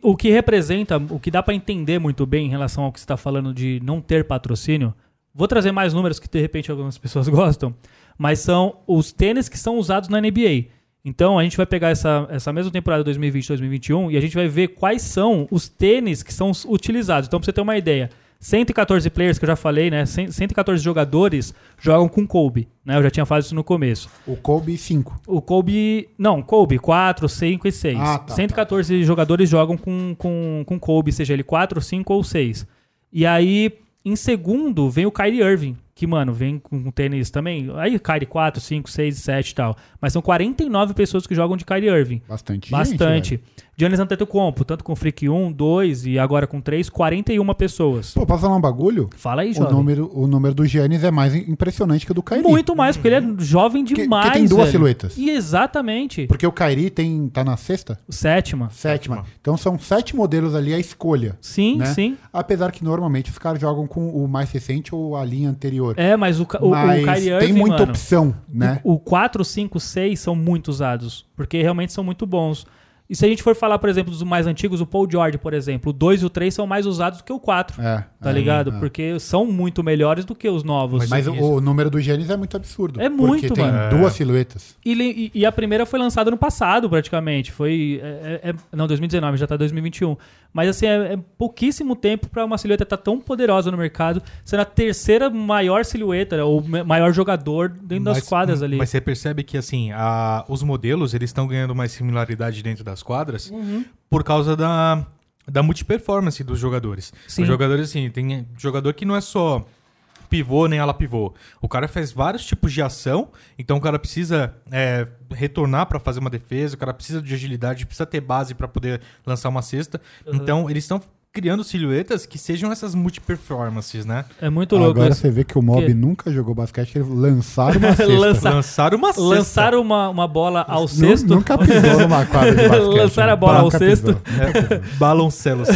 [SPEAKER 2] o que representa, o que dá pra entender muito bem em relação ao que você tá falando de não ter patrocínio, vou trazer mais números que de repente algumas pessoas gostam, mas são os tênis que são usados na NBA. Então a gente vai pegar essa, essa mesma temporada 2020-2021 e a gente vai ver quais são os tênis que são utilizados. Então pra você ter uma ideia, 114 players, que eu já falei, né? 100 114 jogadores jogam com Kobe, né? Eu já tinha falado isso no começo.
[SPEAKER 1] O Kobe 5.
[SPEAKER 2] O Kobe. Não, Kobe 4, 5 e 6.
[SPEAKER 1] Ah, tá,
[SPEAKER 2] 114 jogadores jogam com, com, com Kobe, seja ele 4, 5 ou 6. E aí, em segundo, vem o Kyrie Irving, que, mano, vem com tênis também. Aí, Kyrie 4, 5, 6, 7 e tal. Mas são 49 pessoas que jogam de Kyrie Irving.
[SPEAKER 1] Bastante. gente,
[SPEAKER 2] Bastante.
[SPEAKER 1] velho.
[SPEAKER 2] Giannis Antetokounmpo, tanto com Freak 1, 2 e agora com 3, 41 pessoas.
[SPEAKER 1] Pô, posso falar um bagulho?
[SPEAKER 2] Fala aí,
[SPEAKER 1] O
[SPEAKER 2] jovem.
[SPEAKER 1] número, o número do Giannis é mais impressionante que o do Kyrie.
[SPEAKER 2] Muito mais, porque ele é jovem
[SPEAKER 1] Porque-
[SPEAKER 2] demais,
[SPEAKER 1] porque tem duas
[SPEAKER 2] velho.
[SPEAKER 1] silhuetas.
[SPEAKER 2] E exatamente.
[SPEAKER 1] Porque o Kyrie tem, tá na sexta?
[SPEAKER 2] Sétima.
[SPEAKER 1] Sétima. Então são sete modelos ali a escolha.
[SPEAKER 2] Sim,
[SPEAKER 1] né?
[SPEAKER 2] sim.
[SPEAKER 1] Apesar que normalmente os caras jogam com o mais recente ou a linha anterior.
[SPEAKER 2] É, mas o, o, o
[SPEAKER 1] Mas
[SPEAKER 2] Kyrie
[SPEAKER 1] tem
[SPEAKER 2] Irving,
[SPEAKER 1] muita
[SPEAKER 2] mano,
[SPEAKER 1] opção, né?
[SPEAKER 2] O 4, 5, 6 são muito usados, porque realmente são muito bons. E se a gente for falar, por exemplo, dos mais antigos, o Paul George, por exemplo, o 2 e o 3 são mais usados do que o 4,
[SPEAKER 1] É,
[SPEAKER 2] tá
[SPEAKER 1] é,
[SPEAKER 2] ligado?
[SPEAKER 1] é.
[SPEAKER 2] Porque são muito melhores do que os novos.
[SPEAKER 1] Mas
[SPEAKER 3] Isso.
[SPEAKER 1] o número do Giannis é muito absurdo.
[SPEAKER 2] É muito,
[SPEAKER 1] porque tem
[SPEAKER 2] mano.
[SPEAKER 1] duas silhuetas.
[SPEAKER 2] E, e- e a primeira foi lançada no passado, praticamente. Foi. é- é- é- não, 2019, já tá 2021. Mas assim, é, é pouquíssimo tempo pra uma silhueta estar tão poderosa no mercado, sendo a terceira maior silhueta, ou ma- maior jogador dentro das
[SPEAKER 3] Mas-
[SPEAKER 2] quadras ali.
[SPEAKER 3] Mas você percebe que, assim, a- os modelos, eles estão ganhando mais similaridade dentro das quadras
[SPEAKER 2] Uhum.
[SPEAKER 3] por causa da, da multiperformance dos jogadores.
[SPEAKER 2] Sim.
[SPEAKER 3] Os jogadores, assim, tem jogador que não é só pivô nem ala pivô. O cara faz vários tipos de ação, então o cara precisa é, retornar para fazer uma defesa, o cara precisa de agilidade, precisa ter base para poder lançar uma cesta.
[SPEAKER 2] Uhum.
[SPEAKER 3] Então, eles estão criando silhuetas que sejam essas multiperformances, né?
[SPEAKER 2] É muito louco.
[SPEAKER 1] Agora
[SPEAKER 2] isso.
[SPEAKER 1] você vê que o Mob
[SPEAKER 2] Que-
[SPEAKER 1] nunca jogou basquete, eles lançaram uma cesta.
[SPEAKER 2] Lança-
[SPEAKER 3] Lançaram uma cesta.
[SPEAKER 2] Lançaram uma, uma bola ao cesto.
[SPEAKER 1] Nunca pisou numa quadra de basquete.
[SPEAKER 2] Lançaram a bola ao cesto.
[SPEAKER 1] pisou.
[SPEAKER 3] Baloncelos.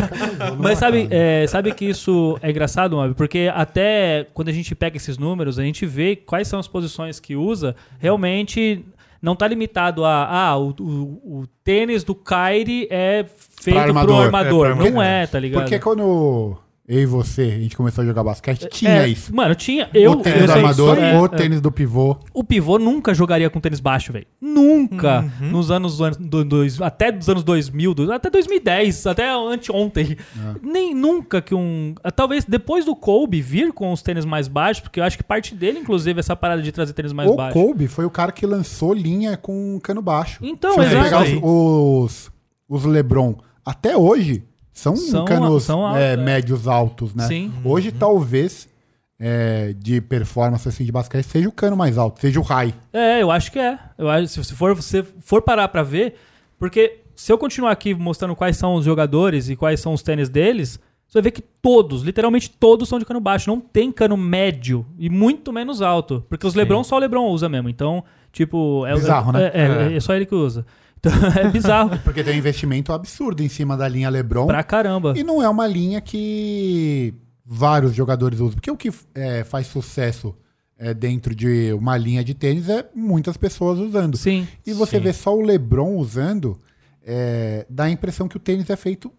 [SPEAKER 2] Mas sabe, é, sabe que isso é engraçado, Mob? Porque até quando a gente pega esses números, a gente vê quais são as posições que usa, realmente não tá limitado a ah, o, o- o tênis do Kyrie é feito pro
[SPEAKER 1] armador.
[SPEAKER 2] armador.
[SPEAKER 3] É,
[SPEAKER 2] não é, tá ligado?
[SPEAKER 1] Porque quando eu e você, a gente começou a jogar basquete, tinha
[SPEAKER 2] É,
[SPEAKER 1] isso.
[SPEAKER 2] Mano, tinha. Eu,
[SPEAKER 1] o tênis
[SPEAKER 2] eu
[SPEAKER 1] do armador,
[SPEAKER 2] é,
[SPEAKER 1] o
[SPEAKER 2] é.
[SPEAKER 1] tênis do pivô.
[SPEAKER 2] O pivô nunca jogaria com tênis baixo, velho. Nunca.
[SPEAKER 1] Uhum.
[SPEAKER 2] Nos anos, do- dois, até dos anos 2000, do- até 2010, até anteontem.
[SPEAKER 1] É.
[SPEAKER 2] Nem nunca que um. Talvez depois do Kobe vir com os tênis mais baixos, porque eu acho que parte dele, inclusive, essa parada de trazer tênis mais
[SPEAKER 1] o
[SPEAKER 2] baixos.
[SPEAKER 1] Kobe foi o cara que lançou linha com cano baixo.
[SPEAKER 2] Então,
[SPEAKER 1] Se você
[SPEAKER 2] exato.
[SPEAKER 1] pegar os, os, os LeBron, até hoje, são,
[SPEAKER 2] São-
[SPEAKER 1] canos
[SPEAKER 2] são altos,
[SPEAKER 1] é,
[SPEAKER 2] é.
[SPEAKER 1] médios altos, né?
[SPEAKER 2] Sim.
[SPEAKER 1] Hoje, talvez, é, de performance assim, de basquete, seja o cano mais alto, seja o high.
[SPEAKER 2] É, eu acho que é. Eu acho, se você for, você for parar pra ver, porque se eu continuar aqui mostrando quais são os jogadores e quais são os tênis deles, você vai ver que todos, literalmente todos são de cano baixo. Não tem cano médio e muito menos alto. Porque os Lebron só o Lebron usa mesmo. Então, tipo. É,
[SPEAKER 1] Bizarro,
[SPEAKER 2] é,
[SPEAKER 1] né?
[SPEAKER 2] É, é, é só ele que usa. Então, é bizarro
[SPEAKER 1] Porque tem um investimento absurdo em cima da linha LeBron.
[SPEAKER 2] pra caramba.
[SPEAKER 1] E não é uma linha que vários jogadores usam. Porque o que é, faz sucesso é, dentro de uma linha de tênis é muitas pessoas usando.
[SPEAKER 2] Sim.
[SPEAKER 1] E você
[SPEAKER 3] Sim.
[SPEAKER 1] vê só o LeBron usando, é, dá a impressão que o tênis é feito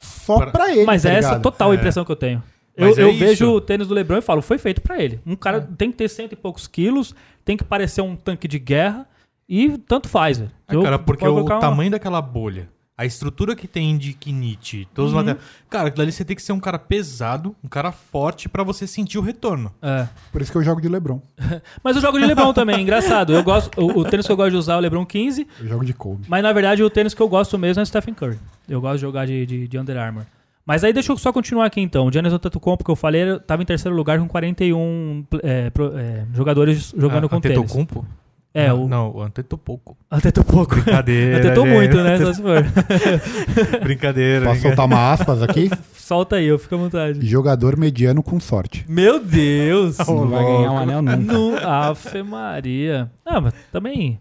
[SPEAKER 1] só
[SPEAKER 3] Pra-
[SPEAKER 1] pra ele.
[SPEAKER 2] Mas
[SPEAKER 1] tá
[SPEAKER 2] é essa
[SPEAKER 1] ligado?
[SPEAKER 2] total a
[SPEAKER 3] É.
[SPEAKER 2] impressão que eu tenho. Eu,
[SPEAKER 3] é
[SPEAKER 2] eu vejo o tênis do Lebron e falo, foi feito pra ele. Um cara tem que ter cento e poucos quilos, tem que parecer um tanque de guerra e tanto faz, velho.
[SPEAKER 3] É,
[SPEAKER 2] Eu-
[SPEAKER 3] cara, porque o
[SPEAKER 2] uma-
[SPEAKER 3] tamanho daquela bolha, a estrutura que tem de Kinite, todos
[SPEAKER 2] Uhum.
[SPEAKER 3] os materiais. Cara, aquilo ali você tem que ser um cara pesado, um cara forte pra você sentir o retorno.
[SPEAKER 2] É.
[SPEAKER 1] Por isso que eu jogo de LeBron.
[SPEAKER 2] Mas eu jogo de Lebron também, engraçado. Eu gosto, o, o tênis que eu gosto de usar é o Lebron 15,
[SPEAKER 1] Eu jogo de Kobe.
[SPEAKER 2] mas na verdade o tênis que eu gosto mesmo é o Stephen Curry. Eu gosto de jogar de, de, de Under Armour. Mas aí deixa eu só continuar aqui então. O Giannis Antetokounmpo que eu falei ele tava em terceiro lugar com 41 é, pro- é, jogadores jogando
[SPEAKER 3] Ah,
[SPEAKER 2] com tênis.
[SPEAKER 3] Antetokounmpo?
[SPEAKER 2] É,
[SPEAKER 3] não,
[SPEAKER 2] o
[SPEAKER 3] Não, o Antetokounmpo.
[SPEAKER 2] Antetokounmpo.
[SPEAKER 3] Brincadeira.
[SPEAKER 2] Atentou
[SPEAKER 3] gente.
[SPEAKER 2] muito, né? Só se for.
[SPEAKER 3] Brincadeira.
[SPEAKER 1] Posso soltar uma aspas aqui?
[SPEAKER 2] Solta aí, eu fico à vontade.
[SPEAKER 1] Jogador mediano com sorte.
[SPEAKER 2] Meu Deus!
[SPEAKER 4] Não vai ganhar um anel nunca.
[SPEAKER 2] No, Afe Maria. Ah, mas também.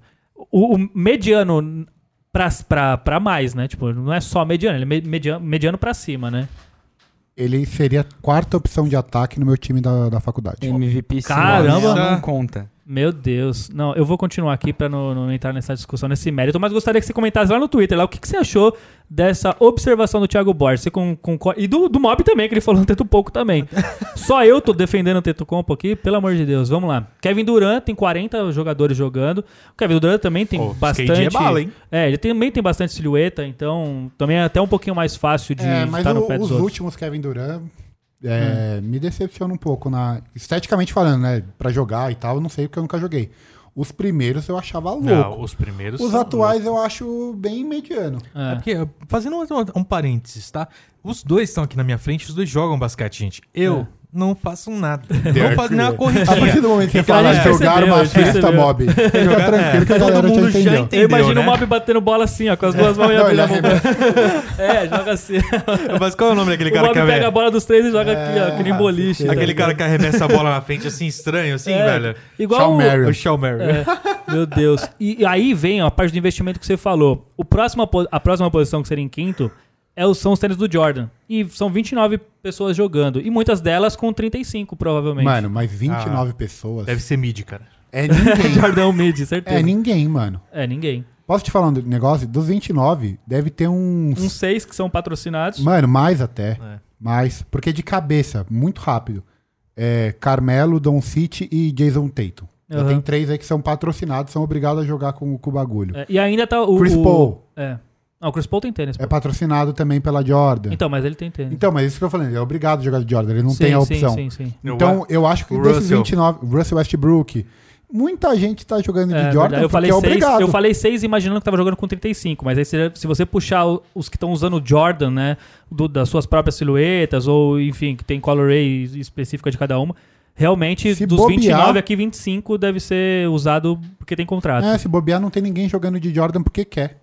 [SPEAKER 2] O, o mediano pra, pra, pra mais, né? Tipo, não é só mediano, ele é me- mediano, mediano pra cima, né?
[SPEAKER 1] Ele seria a quarta opção de ataque no meu time da, da faculdade.
[SPEAKER 4] MVP
[SPEAKER 2] Caramba!
[SPEAKER 4] não conta.
[SPEAKER 2] Meu Deus. Não, eu vou continuar aqui pra não, não entrar nessa discussão, nesse mérito, mas gostaria que você comentasse lá no Twitter, lá, o que, que você achou dessa observação do Thiago Borges. Con- concorda? E do, do Mob também, que ele falou um teto pouco também. Só eu tô defendendo o teto compo aqui, pelo amor de Deus. Vamos lá. Kevin Durant tem 40 jogadores jogando. O Kevin Durant também tem
[SPEAKER 3] Pô,
[SPEAKER 2] bastante.
[SPEAKER 3] é bala, hein?
[SPEAKER 2] É, ele também tem bastante silhueta, então também é até um pouquinho mais fácil de
[SPEAKER 1] É, mas
[SPEAKER 2] estar no
[SPEAKER 1] o-
[SPEAKER 2] pé
[SPEAKER 1] os
[SPEAKER 2] dos outros.
[SPEAKER 1] últimos Kevin Durant é, me decepciona um pouco na esteticamente falando, né? Pra jogar e tal, eu não sei porque eu nunca joguei. Os primeiros eu achava louco.
[SPEAKER 3] Não, os primeiros.
[SPEAKER 1] Os atuais eu acho bem mediano.
[SPEAKER 3] É
[SPEAKER 2] É.
[SPEAKER 3] porque, fazendo um, um parênteses, tá? Os dois estão aqui na minha frente, os dois jogam basquete, gente. Eu
[SPEAKER 2] É.
[SPEAKER 3] não faço nada. não faço nem uma
[SPEAKER 1] A
[SPEAKER 3] corridinha.
[SPEAKER 1] partir do momento que você
[SPEAKER 2] Então,
[SPEAKER 1] fala
[SPEAKER 2] a
[SPEAKER 1] jogar uma
[SPEAKER 2] a
[SPEAKER 1] festa
[SPEAKER 2] percebeu.
[SPEAKER 1] mob, fica tranquilo que a
[SPEAKER 3] é, todo
[SPEAKER 1] galera já
[SPEAKER 3] mundo já
[SPEAKER 1] entendeu.
[SPEAKER 3] entendeu.
[SPEAKER 2] Eu imagino
[SPEAKER 3] né?
[SPEAKER 2] o Mob batendo bola assim, ó, com as duas mãos e a mão. É, joga assim.
[SPEAKER 3] Mas qual é o nome daquele cara que
[SPEAKER 2] pega a
[SPEAKER 3] arremessa?
[SPEAKER 2] bola dos três e joga aqui, ó, que nem
[SPEAKER 1] É,
[SPEAKER 2] boliche. tá
[SPEAKER 3] Aquele
[SPEAKER 2] ligado?
[SPEAKER 3] cara que arremessa a bola na frente assim, estranho, assim,
[SPEAKER 2] É,
[SPEAKER 3] velho.
[SPEAKER 2] Igual o-
[SPEAKER 3] Shawn Mary.
[SPEAKER 2] É, meu Deus. E, aí vem a parte do investimento que você falou. O próximo, po- a próxima posição que seria em quinto é são os tênis do Jordan. E são 29 pessoas jogando. E muitas delas com 35, provavelmente.
[SPEAKER 1] Mano, mas 29 pessoas
[SPEAKER 3] Deve ser mid, cara.
[SPEAKER 1] é ninguém.
[SPEAKER 2] Jordão Mid, certeza.
[SPEAKER 1] é ninguém, mano.
[SPEAKER 2] É, ninguém.
[SPEAKER 1] Posso te falar um negócio? Dos 29, deve ter uns.
[SPEAKER 2] Uns seis que são patrocinados.
[SPEAKER 1] Mano, mais até.
[SPEAKER 3] É.
[SPEAKER 1] Mais. Porque de cabeça, muito rápido. É Carmelo, Don City e Jason Tatum. Já
[SPEAKER 2] Aham.
[SPEAKER 1] tem três aí que são patrocinados, são obrigados a jogar com, com o bagulho.
[SPEAKER 2] É, e ainda tá o.
[SPEAKER 1] Chris
[SPEAKER 2] o-
[SPEAKER 1] Paul
[SPEAKER 2] É. Não, o Chris Paul tem tênis. pô.
[SPEAKER 1] é patrocinado também pela Jordan. Então,
[SPEAKER 2] Então, mas ele tem tênis.
[SPEAKER 1] mas isso que eu falei, ele é obrigado a jogar de Jordan, ele não
[SPEAKER 2] sim,
[SPEAKER 1] tem a
[SPEAKER 2] sim,
[SPEAKER 1] opção.
[SPEAKER 2] Sim, sim,
[SPEAKER 1] Então, eu acho que
[SPEAKER 3] o
[SPEAKER 1] desses
[SPEAKER 3] Russell.
[SPEAKER 1] 29, Russell Westbrook, muita gente tá jogando de
[SPEAKER 2] É,
[SPEAKER 1] Jordan
[SPEAKER 2] eu
[SPEAKER 1] porque
[SPEAKER 2] falei,
[SPEAKER 1] é
[SPEAKER 2] seis,
[SPEAKER 1] obrigado.
[SPEAKER 2] eu falei seis imaginando que tava jogando com 35, mas aí se, se você puxar o- os que estão usando o Jordan, né, do- das suas próprias silhuetas, ou enfim, que tem colorway específica de cada uma, realmente
[SPEAKER 1] Se
[SPEAKER 2] dos
[SPEAKER 1] bobear-
[SPEAKER 2] 29 aqui, 25 deve ser usado porque tem contrato.
[SPEAKER 1] É, se bobear, não tem ninguém jogando de Jordan porque quer.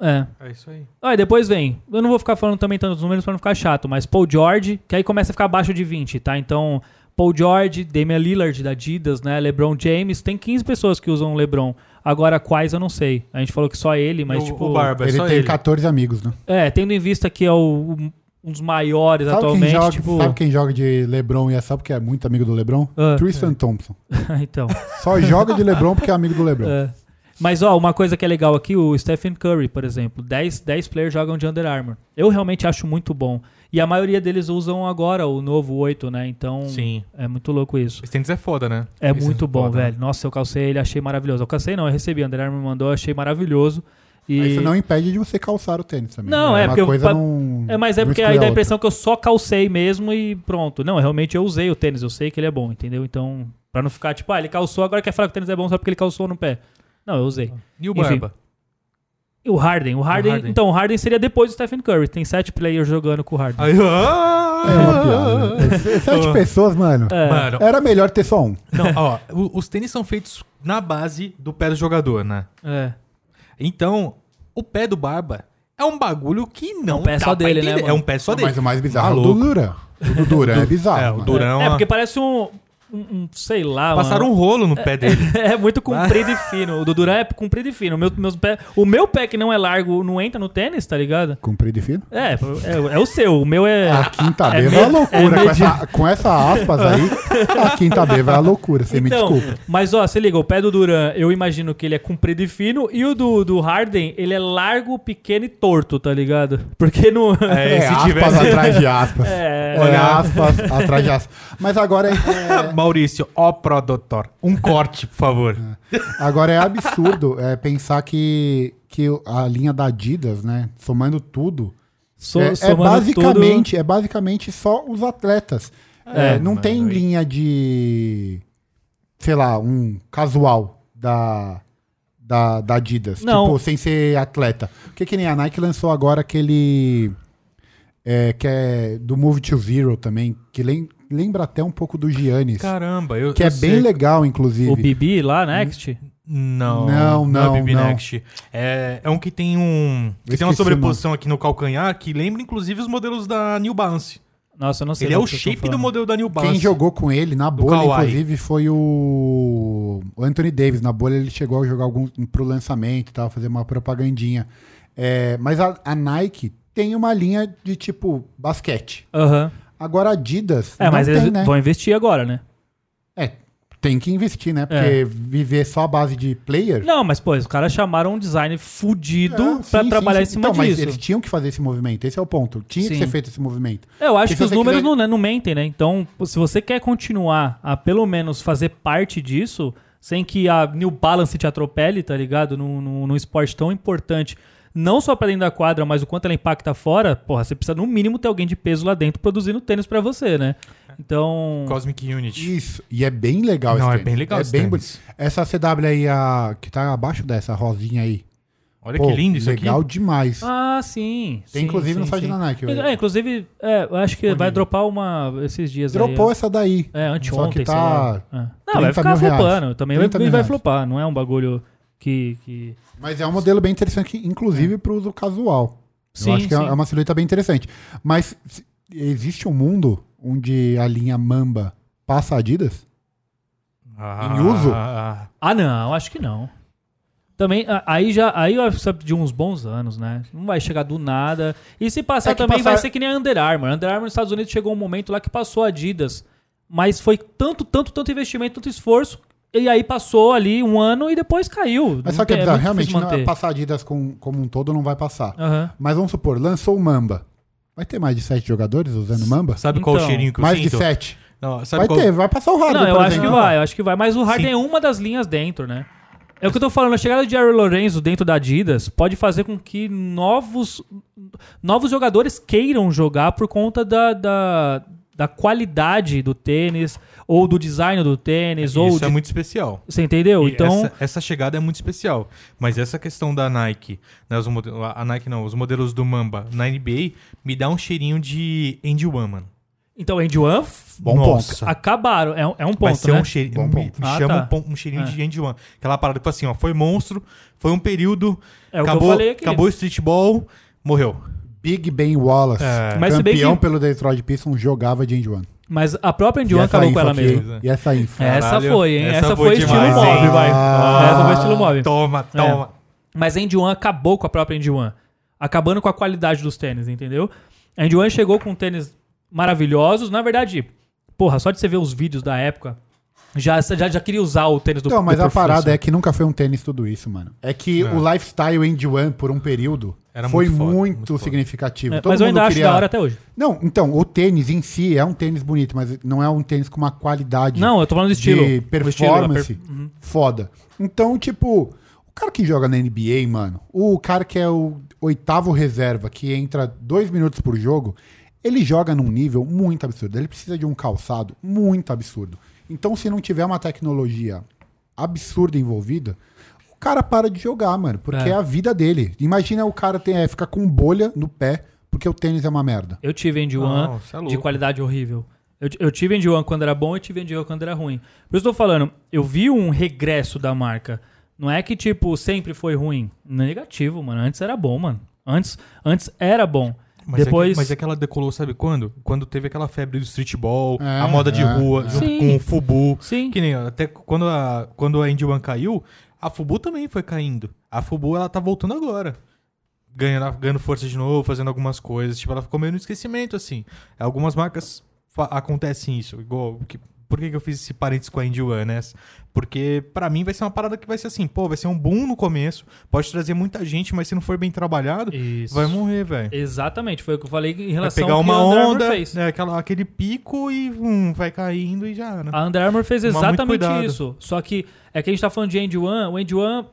[SPEAKER 2] É.
[SPEAKER 3] É isso aí.
[SPEAKER 2] Aí depois vem, eu não vou ficar falando também tantos números pra não ficar chato, mas Paul George, que aí começa a ficar abaixo de 20, tá? Então, Paul George, Damian Lillard da Adidas, né? LeBron James, tem 15 pessoas que usam LeBron. Agora, quais eu não sei. A gente falou que só ele, mas
[SPEAKER 3] o,
[SPEAKER 2] tipo...
[SPEAKER 3] o Barba, é
[SPEAKER 1] ele
[SPEAKER 3] só
[SPEAKER 1] tem
[SPEAKER 3] ele.
[SPEAKER 1] 14 amigos, né?
[SPEAKER 2] É, tendo em vista que é o, um dos maiores
[SPEAKER 1] Sabe quem,
[SPEAKER 2] atualmente,
[SPEAKER 1] joga,
[SPEAKER 2] tipo...
[SPEAKER 1] sabe quem joga de LeBron e é só porque é muito amigo do LeBron?
[SPEAKER 2] Ah,
[SPEAKER 1] Tristan Thompson.
[SPEAKER 2] então...
[SPEAKER 1] Só joga de LeBron porque é amigo do LeBron.
[SPEAKER 2] É. Mas, ó, uma coisa que é legal aqui, o Stephen Curry, por exemplo. 10, 10 players jogam de Under Armour. Eu realmente acho muito bom. E a maioria deles usam agora o novo 8, né? Então,
[SPEAKER 3] Sim.
[SPEAKER 2] é muito louco isso.
[SPEAKER 3] Esse tênis é foda, né?
[SPEAKER 2] É
[SPEAKER 3] Esse
[SPEAKER 2] muito bom,
[SPEAKER 3] foda, né?
[SPEAKER 2] velho. Nossa, eu calcei ele, achei maravilhoso. Eu calcei não, eu recebi. Under Armour me mandou, achei maravilhoso. E...
[SPEAKER 1] Mas Isso não impede de você calçar o tênis também.
[SPEAKER 2] Não,
[SPEAKER 1] né?
[SPEAKER 2] é
[SPEAKER 1] uma
[SPEAKER 2] porque eu-
[SPEAKER 1] coisa
[SPEAKER 2] pa-
[SPEAKER 1] não.
[SPEAKER 2] É, mas é porque aí dá a impressão que eu só calcei mesmo e pronto. Não, realmente eu usei o tênis, eu sei que ele é bom, entendeu? Então, pra não ficar tipo, ah, ele calçou, agora quer falar que o tênis é bom só porque ele calçou no pé. Não, eu usei.
[SPEAKER 3] E o. Barba?
[SPEAKER 2] E o Harden, o Harden,
[SPEAKER 3] Harden.
[SPEAKER 2] então o Harden seria depois do Stephen Curry. Tem sete players jogando com o Harden.
[SPEAKER 3] Aí, ah!
[SPEAKER 1] É uma piada. né? Sete pessoas, mano.
[SPEAKER 2] É.
[SPEAKER 3] Mano,
[SPEAKER 1] Era melhor ter só um.
[SPEAKER 3] não, ó, o- os tênis são feitos na base do pé do jogador, né?
[SPEAKER 2] É.
[SPEAKER 3] Então, o pé do Barba é um bagulho que não
[SPEAKER 2] um pé
[SPEAKER 3] dá
[SPEAKER 2] só dele, né, mano?
[SPEAKER 3] É um pé só dele.
[SPEAKER 1] Mas o mais bizarro é o do Duran. O do Duran é bizarro.
[SPEAKER 3] É, o
[SPEAKER 1] mano.
[SPEAKER 3] Durão.
[SPEAKER 2] É, porque parece um, um, um- sei lá,
[SPEAKER 3] Passaram
[SPEAKER 2] mano.
[SPEAKER 3] um rolo no pé dele.
[SPEAKER 2] É muito comprido e fino. O do Duran é comprido e fino. O meu, meus pé, o meu pé que não é largo não entra no tênis, tá ligado?
[SPEAKER 1] Comprido e fino?
[SPEAKER 2] É, é, é o seu. O meu é.
[SPEAKER 1] A quinta
[SPEAKER 2] é
[SPEAKER 1] B vai a
[SPEAKER 2] med-
[SPEAKER 1] loucura.
[SPEAKER 2] é
[SPEAKER 1] com,
[SPEAKER 2] medi-
[SPEAKER 1] essa, com essa aspas aí, a quinta B vai a loucura. Você me
[SPEAKER 2] Então,
[SPEAKER 1] desculpa.
[SPEAKER 2] mas ó, se liga, o pé do Duran, eu imagino que ele é comprido e fino, e o do, do Harden, ele é largo, pequeno e torto, tá ligado? Porque no.
[SPEAKER 3] É,
[SPEAKER 1] É,
[SPEAKER 3] se
[SPEAKER 1] aspas
[SPEAKER 3] tivesse-
[SPEAKER 1] atrás de aspas.
[SPEAKER 2] É.
[SPEAKER 1] Olha, aspas atrás de aspas. Mas agora é, é-
[SPEAKER 3] Maurício, ó produtor. Um corte, por favor.
[SPEAKER 1] agora é absurdo é, pensar que, que a linha da Adidas, né? Somando tudo,
[SPEAKER 2] So-
[SPEAKER 1] é, é
[SPEAKER 2] somando
[SPEAKER 1] basicamente, é basicamente só os atletas. É,
[SPEAKER 2] É,
[SPEAKER 1] não tem
[SPEAKER 3] aí-
[SPEAKER 1] linha de, sei lá, um casual da, da, da Adidas.
[SPEAKER 2] Não.
[SPEAKER 1] Tipo, sem ser atleta. Porque que nem a Nike lançou agora aquele... é, que é do Move to Zero também, que lembra até um pouco do Giannis.
[SPEAKER 3] Caramba, eu.
[SPEAKER 1] que
[SPEAKER 3] eu
[SPEAKER 1] é bem
[SPEAKER 3] sei.
[SPEAKER 1] legal, inclusive.
[SPEAKER 2] O Bibi lá, Next?
[SPEAKER 3] Não,
[SPEAKER 1] Não,
[SPEAKER 3] é
[SPEAKER 1] não,
[SPEAKER 3] o BB
[SPEAKER 1] não.
[SPEAKER 3] Next. É, é um que tem um. Que tem uma sobreposição aqui no calcanhar que lembra inclusive os modelos da New Balance.
[SPEAKER 2] Nossa, eu não sei.
[SPEAKER 3] Ele é o shape do modelo da New Balance.
[SPEAKER 1] Quem jogou com ele na bolha, inclusive, foi o... o Anthony Davis. Na bolha ele chegou a jogar algum pro lançamento e tal, fazer uma propagandinha. É, mas a, a Nike tem uma linha de tipo basquete.
[SPEAKER 2] Aham.
[SPEAKER 1] Agora a Adidas
[SPEAKER 2] É, mas
[SPEAKER 1] tem,
[SPEAKER 2] eles
[SPEAKER 1] né?
[SPEAKER 2] vão investir agora, né?
[SPEAKER 1] É, tem que investir, né? Porque
[SPEAKER 2] É.
[SPEAKER 1] viver só a base de player...
[SPEAKER 2] Não, mas pô, os caras chamaram um design fudido
[SPEAKER 1] É,
[SPEAKER 2] pra
[SPEAKER 1] sim,
[SPEAKER 2] trabalhar
[SPEAKER 1] sim,
[SPEAKER 2] em
[SPEAKER 1] sim.
[SPEAKER 2] cima
[SPEAKER 1] então, Mas
[SPEAKER 2] disso.
[SPEAKER 1] eles tinham que fazer esse movimento, esse é o ponto. Tinha que
[SPEAKER 2] Sim.
[SPEAKER 1] ser feito esse movimento.
[SPEAKER 2] Eu acho
[SPEAKER 1] Porque
[SPEAKER 2] que os números
[SPEAKER 1] quiser-
[SPEAKER 2] não, não mentem, né? Então, se você quer continuar a pelo menos fazer parte disso, sem que a New Balance te atropele, tá ligado? Num, num, num esporte tão importante. Não só pra dentro da quadra, mas o quanto ela impacta fora, porra, você precisa no mínimo ter alguém de peso lá dentro produzindo tênis pra você, né? Então.
[SPEAKER 3] Cosmic Unity.
[SPEAKER 1] Isso. E é bem legal
[SPEAKER 3] Não,
[SPEAKER 1] esse
[SPEAKER 3] é
[SPEAKER 1] tênis.
[SPEAKER 3] bem legal
[SPEAKER 1] É
[SPEAKER 3] esse
[SPEAKER 1] bem
[SPEAKER 3] tênis.
[SPEAKER 1] bonito. Essa CW aí, a, que tá abaixo dessa, a rosinha aí.
[SPEAKER 3] Olha
[SPEAKER 1] Pô,
[SPEAKER 3] que lindo isso
[SPEAKER 1] Legal
[SPEAKER 3] aqui.
[SPEAKER 1] demais.
[SPEAKER 2] Ah, sim.
[SPEAKER 1] Tem
[SPEAKER 2] sim,
[SPEAKER 1] inclusive
[SPEAKER 2] sim,
[SPEAKER 1] no site
[SPEAKER 2] sim.
[SPEAKER 1] da Nike.
[SPEAKER 2] É, inclusive, é, eu acho que vai
[SPEAKER 3] Disponível.
[SPEAKER 2] dropar uma esses dias
[SPEAKER 1] Dropou
[SPEAKER 2] aí.
[SPEAKER 1] essa daí.
[SPEAKER 2] É,
[SPEAKER 1] Só
[SPEAKER 2] anteontem,
[SPEAKER 1] que
[SPEAKER 2] sei
[SPEAKER 1] tá.
[SPEAKER 2] É. Não,
[SPEAKER 1] 30
[SPEAKER 2] vai ficar
[SPEAKER 1] reais.
[SPEAKER 2] flopando. Também vai,
[SPEAKER 1] 30 mil
[SPEAKER 2] vai flopar. Não é um bagulho que. que...
[SPEAKER 1] Mas é um modelo bem interessante, inclusive para uso casual.
[SPEAKER 2] Sim,
[SPEAKER 1] Eu acho que é-
[SPEAKER 2] sim.
[SPEAKER 1] é uma silhueta bem interessante. Mas existe um mundo onde a linha Mamba passa Adidas?
[SPEAKER 3] Ah,
[SPEAKER 1] Em uso?
[SPEAKER 3] ah,
[SPEAKER 2] Ah, não, acho que não. Também, aí já aí vai precisar de uns bons anos, né? Não vai chegar do nada. E se passar
[SPEAKER 1] É
[SPEAKER 2] também
[SPEAKER 1] passar-
[SPEAKER 2] vai ser que nem a Under Armour. A Under Armour nos Estados Unidos chegou um momento lá que passou a Adidas. Mas foi tanto, tanto, tanto investimento, tanto esforço. E aí passou ali um ano e depois caiu.
[SPEAKER 1] Mas só que é
[SPEAKER 2] tem-
[SPEAKER 1] bizarro, realmente, não, passar Adidas com, como um todo não vai passar.
[SPEAKER 2] Aham.
[SPEAKER 1] Mas vamos supor, lançou o Mamba. Vai ter mais de sete jogadores usando Mamba?
[SPEAKER 3] Sabe qual o
[SPEAKER 2] Então,
[SPEAKER 3] cheirinho que eu
[SPEAKER 1] mais de
[SPEAKER 3] sinto?
[SPEAKER 1] sete.
[SPEAKER 3] Não, sabe
[SPEAKER 1] Vai
[SPEAKER 3] qual...
[SPEAKER 1] ter, vai passar o Harden,
[SPEAKER 2] Não, eu acho que
[SPEAKER 1] exemplo.
[SPEAKER 2] vai, eu acho que vai. Mas o Harden
[SPEAKER 3] Sim.
[SPEAKER 2] é uma das linhas dentro, né? É o que eu tô falando, a chegada de Jerry Lorenzo dentro da Adidas pode fazer com que novos, novos jogadores queiram jogar por conta da, da, da qualidade do tênis, ou do design do tênis, ou
[SPEAKER 3] Isso
[SPEAKER 2] de...
[SPEAKER 3] é muito especial.
[SPEAKER 2] Você entendeu?
[SPEAKER 3] E
[SPEAKER 2] Então,
[SPEAKER 3] essa, essa chegada é muito especial. Mas essa questão da Nike, né, os mode- a Nike não, os modelos do Mamba na NBA, me dá um cheirinho de Andy One, mano.
[SPEAKER 2] então Andy One
[SPEAKER 1] Bom
[SPEAKER 3] Nossa.
[SPEAKER 2] acabaram, é, um- é um
[SPEAKER 3] Vai
[SPEAKER 2] ponto,
[SPEAKER 3] ser
[SPEAKER 2] né?
[SPEAKER 3] um cheirinho.
[SPEAKER 1] Bom
[SPEAKER 3] me-
[SPEAKER 1] ponto.
[SPEAKER 3] Me
[SPEAKER 2] Ah,
[SPEAKER 3] chama
[SPEAKER 2] tá.
[SPEAKER 3] um, um cheirinho
[SPEAKER 2] É.
[SPEAKER 3] de Andy One. Aquela parada, tipo assim, ó, foi monstro, foi um período,
[SPEAKER 2] É o que eu
[SPEAKER 3] acabou,
[SPEAKER 2] falei aqui.
[SPEAKER 3] acabou o streetball, morreu.
[SPEAKER 1] Big Ben Wallace,
[SPEAKER 3] É.
[SPEAKER 2] Mas se bem
[SPEAKER 1] campeão
[SPEAKER 2] que-
[SPEAKER 1] pelo Detroit Pistons, jogava de End One.
[SPEAKER 2] Mas a própria
[SPEAKER 1] essa
[SPEAKER 2] acabou com ela
[SPEAKER 1] aqui,
[SPEAKER 2] mesma.
[SPEAKER 1] E essa info.
[SPEAKER 2] Essa foi, hein?
[SPEAKER 3] essa
[SPEAKER 2] Essa,
[SPEAKER 3] foi
[SPEAKER 2] foi, estilo
[SPEAKER 3] demais,
[SPEAKER 2] mob,
[SPEAKER 3] hein?
[SPEAKER 2] vai.
[SPEAKER 1] Ah.
[SPEAKER 2] essa foi estilo mob.
[SPEAKER 3] Toma, toma.
[SPEAKER 2] Mas a Indy One acabou com a própria Indy One. Acabando com a qualidade dos tênis, entendeu? A Indy One chegou com tênis maravilhosos. Na verdade, porra, só de você ver os vídeos da época, já, já, já queria usar o tênis do
[SPEAKER 1] Então, mas
[SPEAKER 2] do
[SPEAKER 1] a parada é que nunca foi um tênis tudo isso, mano. É que
[SPEAKER 3] É.
[SPEAKER 1] o lifestyle End One, por um período,
[SPEAKER 3] Era
[SPEAKER 1] foi
[SPEAKER 3] muito
[SPEAKER 1] muito,
[SPEAKER 3] foda, muito foda.
[SPEAKER 1] significativo.
[SPEAKER 2] É,
[SPEAKER 1] Todo
[SPEAKER 2] mas eu ainda acho
[SPEAKER 1] queria...
[SPEAKER 2] da hora até hoje.
[SPEAKER 1] Não, então, o tênis em si é um tênis bonito, mas não é um tênis com uma qualidade
[SPEAKER 2] Não, eu tô falando do estilo.
[SPEAKER 1] de performance
[SPEAKER 2] estilo, per- Uhum.
[SPEAKER 1] foda. Então, tipo, o cara que joga na NBA, mano, o cara que é o oitavo reserva, que entra dois minutos por jogo, ele joga num nível muito absurdo. Ele precisa de um calçado muito absurdo. Então, se não tiver uma tecnologia absurda envolvida, cara para de jogar, mano, porque
[SPEAKER 2] É.
[SPEAKER 1] é, a vida dele. Imagina o cara ter, é, ficar com bolha no pé porque o tênis é uma merda.
[SPEAKER 2] Eu tive Indy One
[SPEAKER 3] é
[SPEAKER 2] de qualidade horrível. Eu, eu tive Indy One quando era bom e tive Indy One quando era ruim. Por isso eu tô falando, eu vi um regresso da marca. Não é que, tipo, sempre foi ruim. Negativo, mano. Antes era bom, mano. Antes, antes era bom.
[SPEAKER 3] Mas,
[SPEAKER 2] Depois.
[SPEAKER 3] é que, mas é que ela decolou, sabe quando? Quando teve aquela febre do streetball,
[SPEAKER 1] É,
[SPEAKER 3] a moda de
[SPEAKER 1] é,
[SPEAKER 3] rua,
[SPEAKER 1] é.
[SPEAKER 3] junto
[SPEAKER 2] Sim.
[SPEAKER 3] com o Fubu.
[SPEAKER 2] Sim.
[SPEAKER 3] Que nem, até quando a, quando a Indy One caiu, a Fubu também foi caindo. A Fubu, ela tá voltando agora. Ganhando, ganhando força de novo, fazendo algumas coisas. Tipo, ela ficou meio no esquecimento, assim. Algumas marcas acontecem isso. Igual, que, por que, que eu fiz esse parênteses com a Indy One, né? Porque pra mim vai ser uma parada que vai ser assim, pô, vai ser um boom no começo, pode trazer muita gente, mas se não for bem trabalhado,
[SPEAKER 2] Isso.
[SPEAKER 3] vai morrer, velho.
[SPEAKER 2] Exatamente, foi o que eu falei em
[SPEAKER 3] Vai
[SPEAKER 2] relação
[SPEAKER 3] pegar
[SPEAKER 2] ao que
[SPEAKER 3] uma onda,
[SPEAKER 2] fez.
[SPEAKER 3] né, aquela, aquele pico e hum, vai caindo e já, né?
[SPEAKER 2] A Under Armour fez exatamente isso. Só que é que a gente tá falando de End One. O End One.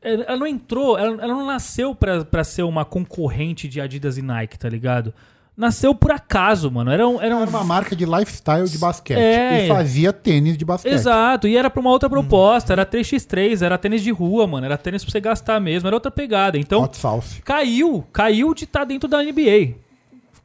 [SPEAKER 2] Ela não entrou, ela, ela não nasceu pra ser uma concorrente de Adidas e Nike, tá ligado? Nasceu por acaso, mano. Era, um, era, um,
[SPEAKER 1] Era uma marca de lifestyle de basquete.
[SPEAKER 2] É.
[SPEAKER 1] E fazia tênis de basquete.
[SPEAKER 2] Exato, e era pra uma outra proposta. Era 3x3, era tênis de rua, mano. Era tênis pra você gastar mesmo, era outra pegada. Então,
[SPEAKER 1] Hot sauce.
[SPEAKER 2] caiu, caiu de estar dentro da NBA.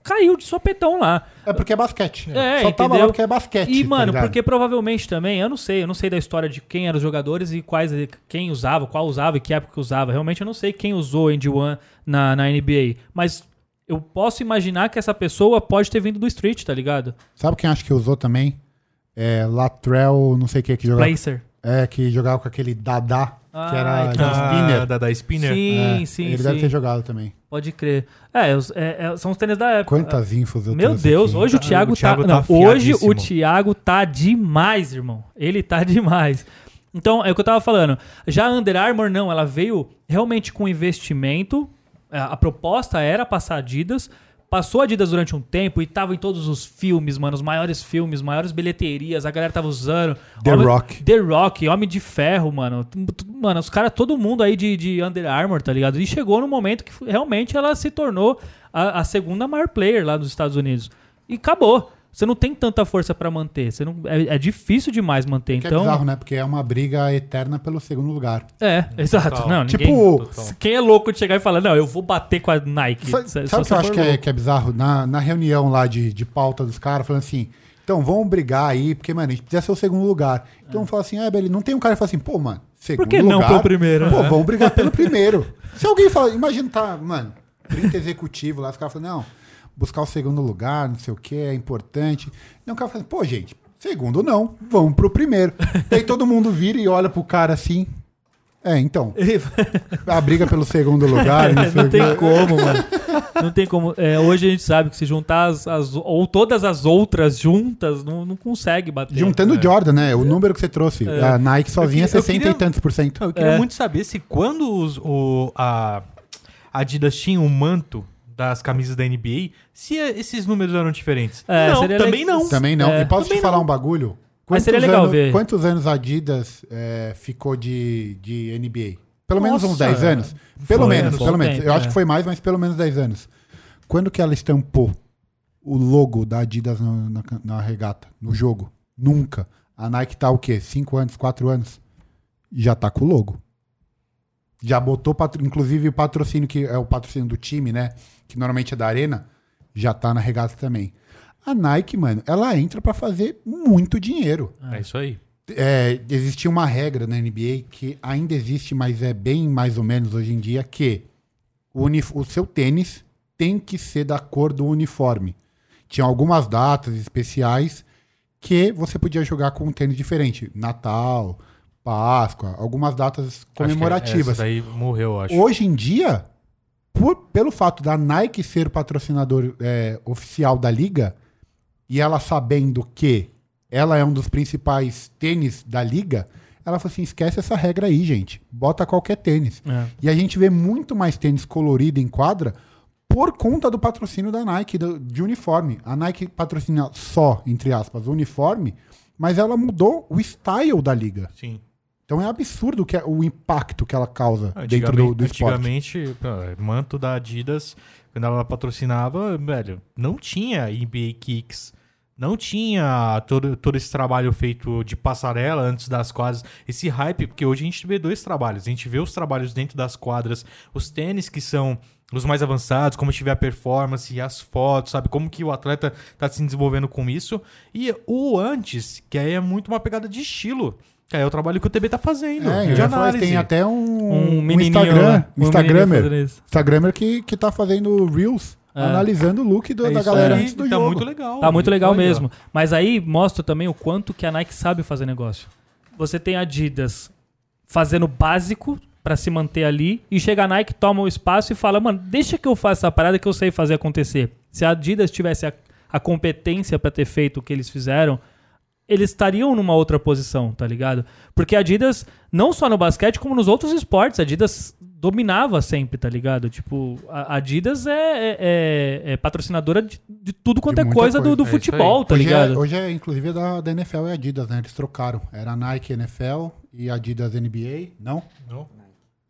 [SPEAKER 2] Caiu de sopetão lá.
[SPEAKER 1] É porque é basquete.
[SPEAKER 2] É,
[SPEAKER 1] Só tava
[SPEAKER 2] entendeu?
[SPEAKER 1] lá porque é basquete.
[SPEAKER 2] E,
[SPEAKER 1] tá
[SPEAKER 2] mano,
[SPEAKER 1] ligado?
[SPEAKER 2] porque provavelmente também, eu não sei, eu não sei da história de quem eram os jogadores e quais, quem usava, qual usava e que época usava. Realmente eu não sei quem usou Andy One na, na NBA. Mas eu posso imaginar que essa pessoa pode ter vindo do Street, tá ligado?
[SPEAKER 1] Sabe quem acho que usou também? É Latrell, não sei o que, que jogava.
[SPEAKER 2] Placer.
[SPEAKER 1] É, que jogava com aquele Dada, que
[SPEAKER 2] Ah,
[SPEAKER 1] era de
[SPEAKER 2] então.
[SPEAKER 1] spinner.
[SPEAKER 3] da, da Spinner.
[SPEAKER 2] Sim,
[SPEAKER 1] É,
[SPEAKER 2] sim,
[SPEAKER 1] Ele
[SPEAKER 2] sim.
[SPEAKER 1] deve ter jogado também.
[SPEAKER 2] Pode crer. É, é, é, são os tênis da época.
[SPEAKER 1] Quantas infos eu
[SPEAKER 2] Meu Deus,
[SPEAKER 1] aqui.
[SPEAKER 2] hoje o
[SPEAKER 3] Ah,
[SPEAKER 2] Thiago,
[SPEAKER 3] o Thiago
[SPEAKER 2] tá.
[SPEAKER 3] tá
[SPEAKER 2] não, hoje o. Thiago tá demais, irmão. Ele tá demais. Então, é o que eu tava falando. Já a Under Armour, não, ela veio realmente com investimento. A, a proposta era passar Adidas, passou a Adidas durante um tempo e tava em todos os filmes, mano, os maiores filmes, maiores bilheterias, a galera tava usando.
[SPEAKER 1] The
[SPEAKER 2] Homem-
[SPEAKER 1] Rock.
[SPEAKER 2] The Rock, Homem de Ferro, mano. Mano, os caras, todo mundo aí de, de Under Armour, tá ligado? E chegou no momento que realmente ela se tornou a, a segunda maior player lá nos Estados Unidos. E acabou. Você não tem tanta força pra manter. Você não, é, é difícil demais manter.
[SPEAKER 1] Que
[SPEAKER 2] então,
[SPEAKER 1] é bizarro, né? Porque é uma briga eterna pelo segundo lugar.
[SPEAKER 2] É, exato.
[SPEAKER 3] Total.
[SPEAKER 2] Não, ninguém,
[SPEAKER 1] Tipo,
[SPEAKER 3] Total.
[SPEAKER 2] quem é louco de chegar e falar, não, eu vou bater com a Nike?
[SPEAKER 1] Sabe,
[SPEAKER 2] Se-
[SPEAKER 1] sabe o que eu acho que é, que é bizarro? Na, na reunião lá de, de pauta dos caras, falando assim, então vamos brigar aí, porque, mano, a gente precisa ser o segundo lugar. Então fala assim, ah, beleza, não tem um cara que fala assim, pô, mano, segundo
[SPEAKER 2] que não
[SPEAKER 1] lugar,
[SPEAKER 2] pelo primeiro?
[SPEAKER 1] Pô, vamos brigar pelo primeiro. Se alguém fala, imagina, tá, mano, 30 executivo lá, os caras falam, não, buscar o segundo lugar, não sei o que, é importante. Não, o cara fala, pô, gente, segundo não, vamos pro primeiro. Daí todo mundo vira e olha pro cara assim, é, então, a briga pelo segundo lugar, não sei
[SPEAKER 2] não tem como, mano. Não tem como. É, hoje a gente sabe que se juntar as, as- ou todas as outras juntas, não, não consegue bater.
[SPEAKER 1] Juntando o Jordan, né? O número que você trouxe. A Nike sozinha é
[SPEAKER 3] queria- eu
[SPEAKER 1] 60
[SPEAKER 3] queria-
[SPEAKER 1] e tantos por cento.
[SPEAKER 3] Eu queria
[SPEAKER 2] É.
[SPEAKER 3] muito saber se quando os, o, a Adidas tinha o manto das camisas da NBA, se esses números eram diferentes.
[SPEAKER 2] É,
[SPEAKER 3] não,
[SPEAKER 2] seria
[SPEAKER 3] também
[SPEAKER 2] legal.
[SPEAKER 3] não.
[SPEAKER 1] Também não.
[SPEAKER 2] É.
[SPEAKER 1] e posso
[SPEAKER 3] Também
[SPEAKER 1] te falar
[SPEAKER 3] não.
[SPEAKER 1] um bagulho?
[SPEAKER 2] Mas seria legal
[SPEAKER 1] anos,
[SPEAKER 2] ver.
[SPEAKER 1] Quantos anos a Adidas é, ficou de, de NBA? Pelo menos uns
[SPEAKER 3] Nossa,
[SPEAKER 1] 10 anos. Pelo
[SPEAKER 2] foi,
[SPEAKER 1] menos,
[SPEAKER 2] foi
[SPEAKER 1] pelo menos.
[SPEAKER 2] tempo,
[SPEAKER 1] Eu acho
[SPEAKER 2] é.
[SPEAKER 1] que foi mais, mas pelo menos 10 anos. Quando que ela estampou o logo da Adidas na, na, na regata, no jogo? Nunca. A Nike tá o quê? 5 anos, 4 anos? Já tá com o logo. Já botou, inclusive, o patrocínio, que é o patrocínio do time, né? Que normalmente é da Arena, já tá na regata também. A Nike, mano, ela entra pra fazer muito dinheiro.
[SPEAKER 3] É isso aí.
[SPEAKER 1] É, existia uma regra na NBA que ainda existe, mas é bem mais ou menos hoje em dia, que o, o seu tênis tem que ser da cor do uniforme. Tinha algumas datas especiais que você podia jogar com um tênis diferente. Natal, Páscoa, algumas datas
[SPEAKER 3] Acho que
[SPEAKER 1] comemorativas.
[SPEAKER 3] Daí morreu, eu acho.
[SPEAKER 1] Hoje em dia, por- pelo fato da Nike ser o patrocinador é, oficial da liga, e ela sabendo que ela é um dos principais tênis da liga, ela falou assim: esquece essa regra aí, gente. Bota qualquer tênis.
[SPEAKER 2] É.
[SPEAKER 1] E a gente vê muito mais tênis colorido em quadra por conta do patrocínio da Nike do- de uniforme. A Nike patrocina só, entre aspas, o uniforme, mas ela mudou o style da liga.
[SPEAKER 3] Sim.
[SPEAKER 1] Então é absurdo que é o impacto que ela causa dentro do, do esporte.
[SPEAKER 3] Antigamente, manto da Adidas, quando ela patrocinava, velho, não tinha NBA Kicks. Não tinha todo, todo esse trabalho feito de passarela antes das quadras. Esse hype, porque hoje a gente vê dois trabalhos. A gente vê os trabalhos dentro das quadras, os tênis que são os mais avançados, como tiver a performance, as fotos, sabe? Como que o atleta tá se desenvolvendo com isso. E o antes, que aí é muito uma pegada de estilo. É o trabalho que o TB tá fazendo.
[SPEAKER 1] É,
[SPEAKER 3] de
[SPEAKER 1] ia falar,
[SPEAKER 3] análise.
[SPEAKER 1] tem até um,
[SPEAKER 2] Um
[SPEAKER 1] um Instagram,
[SPEAKER 2] um
[SPEAKER 1] Instagramer. Instagramer que, que tá fazendo Reels,
[SPEAKER 2] É.
[SPEAKER 1] analisando o look do-
[SPEAKER 3] É
[SPEAKER 1] da galera
[SPEAKER 3] aí,
[SPEAKER 1] antes do
[SPEAKER 3] tá
[SPEAKER 1] jogo.
[SPEAKER 3] muito legal.
[SPEAKER 2] Tá muito legal
[SPEAKER 3] Olha.
[SPEAKER 2] mesmo. Mas aí mostra também o quanto que a Nike sabe fazer negócio. Você tem a Adidas fazendo básico pra se manter ali e chega a Nike, toma o espaço e fala: "Mano, deixa que eu faça essa parada que eu sei fazer acontecer". Se a Adidas tivesse a, a competência pra ter feito o que eles fizeram, eles estariam numa outra posição, tá ligado? Porque a Adidas, não só no basquete, como nos outros esportes, a Adidas dominava sempre, tá ligado? Tipo, a Adidas é, é- é- é patrocinadora de, de tudo quanto
[SPEAKER 1] De
[SPEAKER 2] é
[SPEAKER 1] muita
[SPEAKER 2] coisa, do,
[SPEAKER 1] coisa.
[SPEAKER 2] do
[SPEAKER 3] É
[SPEAKER 2] futebol, tá
[SPEAKER 1] hoje,
[SPEAKER 2] ligado?
[SPEAKER 1] é, hoje é, inclusive, da, da NFL e Adidas, né? Eles trocaram. Era Nike NFL e Adidas NBA, não?
[SPEAKER 3] Não?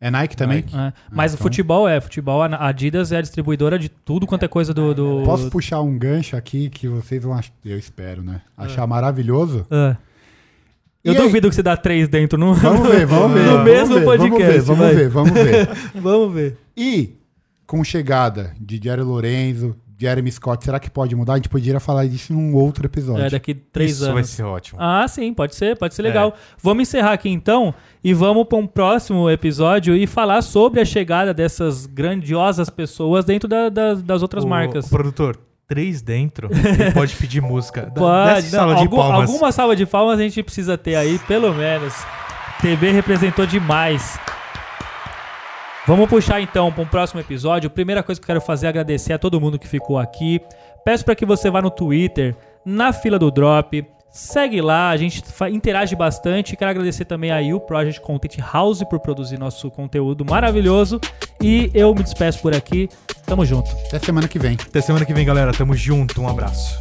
[SPEAKER 1] É Nike também?
[SPEAKER 3] Nike.
[SPEAKER 2] É, Mas o
[SPEAKER 1] então-
[SPEAKER 2] futebol é, futebol, a Adidas é a distribuidora de tudo quanto é coisa do. do-
[SPEAKER 1] Posso puxar um gancho aqui que vocês vão achar, eu espero, né?
[SPEAKER 2] Ah.
[SPEAKER 1] Achar maravilhoso?
[SPEAKER 2] É. Eu
[SPEAKER 1] E aí?
[SPEAKER 2] duvido que você dá três dentro no,
[SPEAKER 1] Vamos ver, vamos ver.
[SPEAKER 2] no
[SPEAKER 1] vamos
[SPEAKER 2] mesmo
[SPEAKER 1] ver,
[SPEAKER 2] podcast.
[SPEAKER 1] Vamos ver, vamos ver, vamos ver.
[SPEAKER 2] Vamos ver.
[SPEAKER 1] E com chegada de Jerry Lorenzo, Jeremy Scott, será que pode mudar? A gente poderia falar disso em um outro episódio.
[SPEAKER 2] É, daqui três
[SPEAKER 3] Isso
[SPEAKER 2] anos.
[SPEAKER 3] vai ser ótimo.
[SPEAKER 2] Ah, sim, pode ser, pode ser legal. Vamos encerrar aqui então e vamos para um próximo episódio e falar sobre a chegada dessas grandiosas pessoas dentro da- da- das outras
[SPEAKER 3] O-
[SPEAKER 2] marcas.
[SPEAKER 3] O produtor, três dentro, ele pode pedir música.
[SPEAKER 2] Pode, não,
[SPEAKER 3] sala de
[SPEAKER 2] algum-
[SPEAKER 3] palmas.
[SPEAKER 2] alguma salva de palmas a gente precisa ter aí, pelo menos. TV representou demais. Vamos puxar então para um próximo episódio. Primeira coisa que eu quero fazer é agradecer a todo mundo que ficou aqui. Peço para que você vá no Twitter, na fila do Drop, Segue lá, a gente interage bastante. Quero agradecer também a U Project Content House por produzir nosso conteúdo maravilhoso. E eu me despeço por aqui. Tamo junto.
[SPEAKER 1] Até semana que vem.
[SPEAKER 3] Até semana que vem, galera. Tamo junto. Um abraço.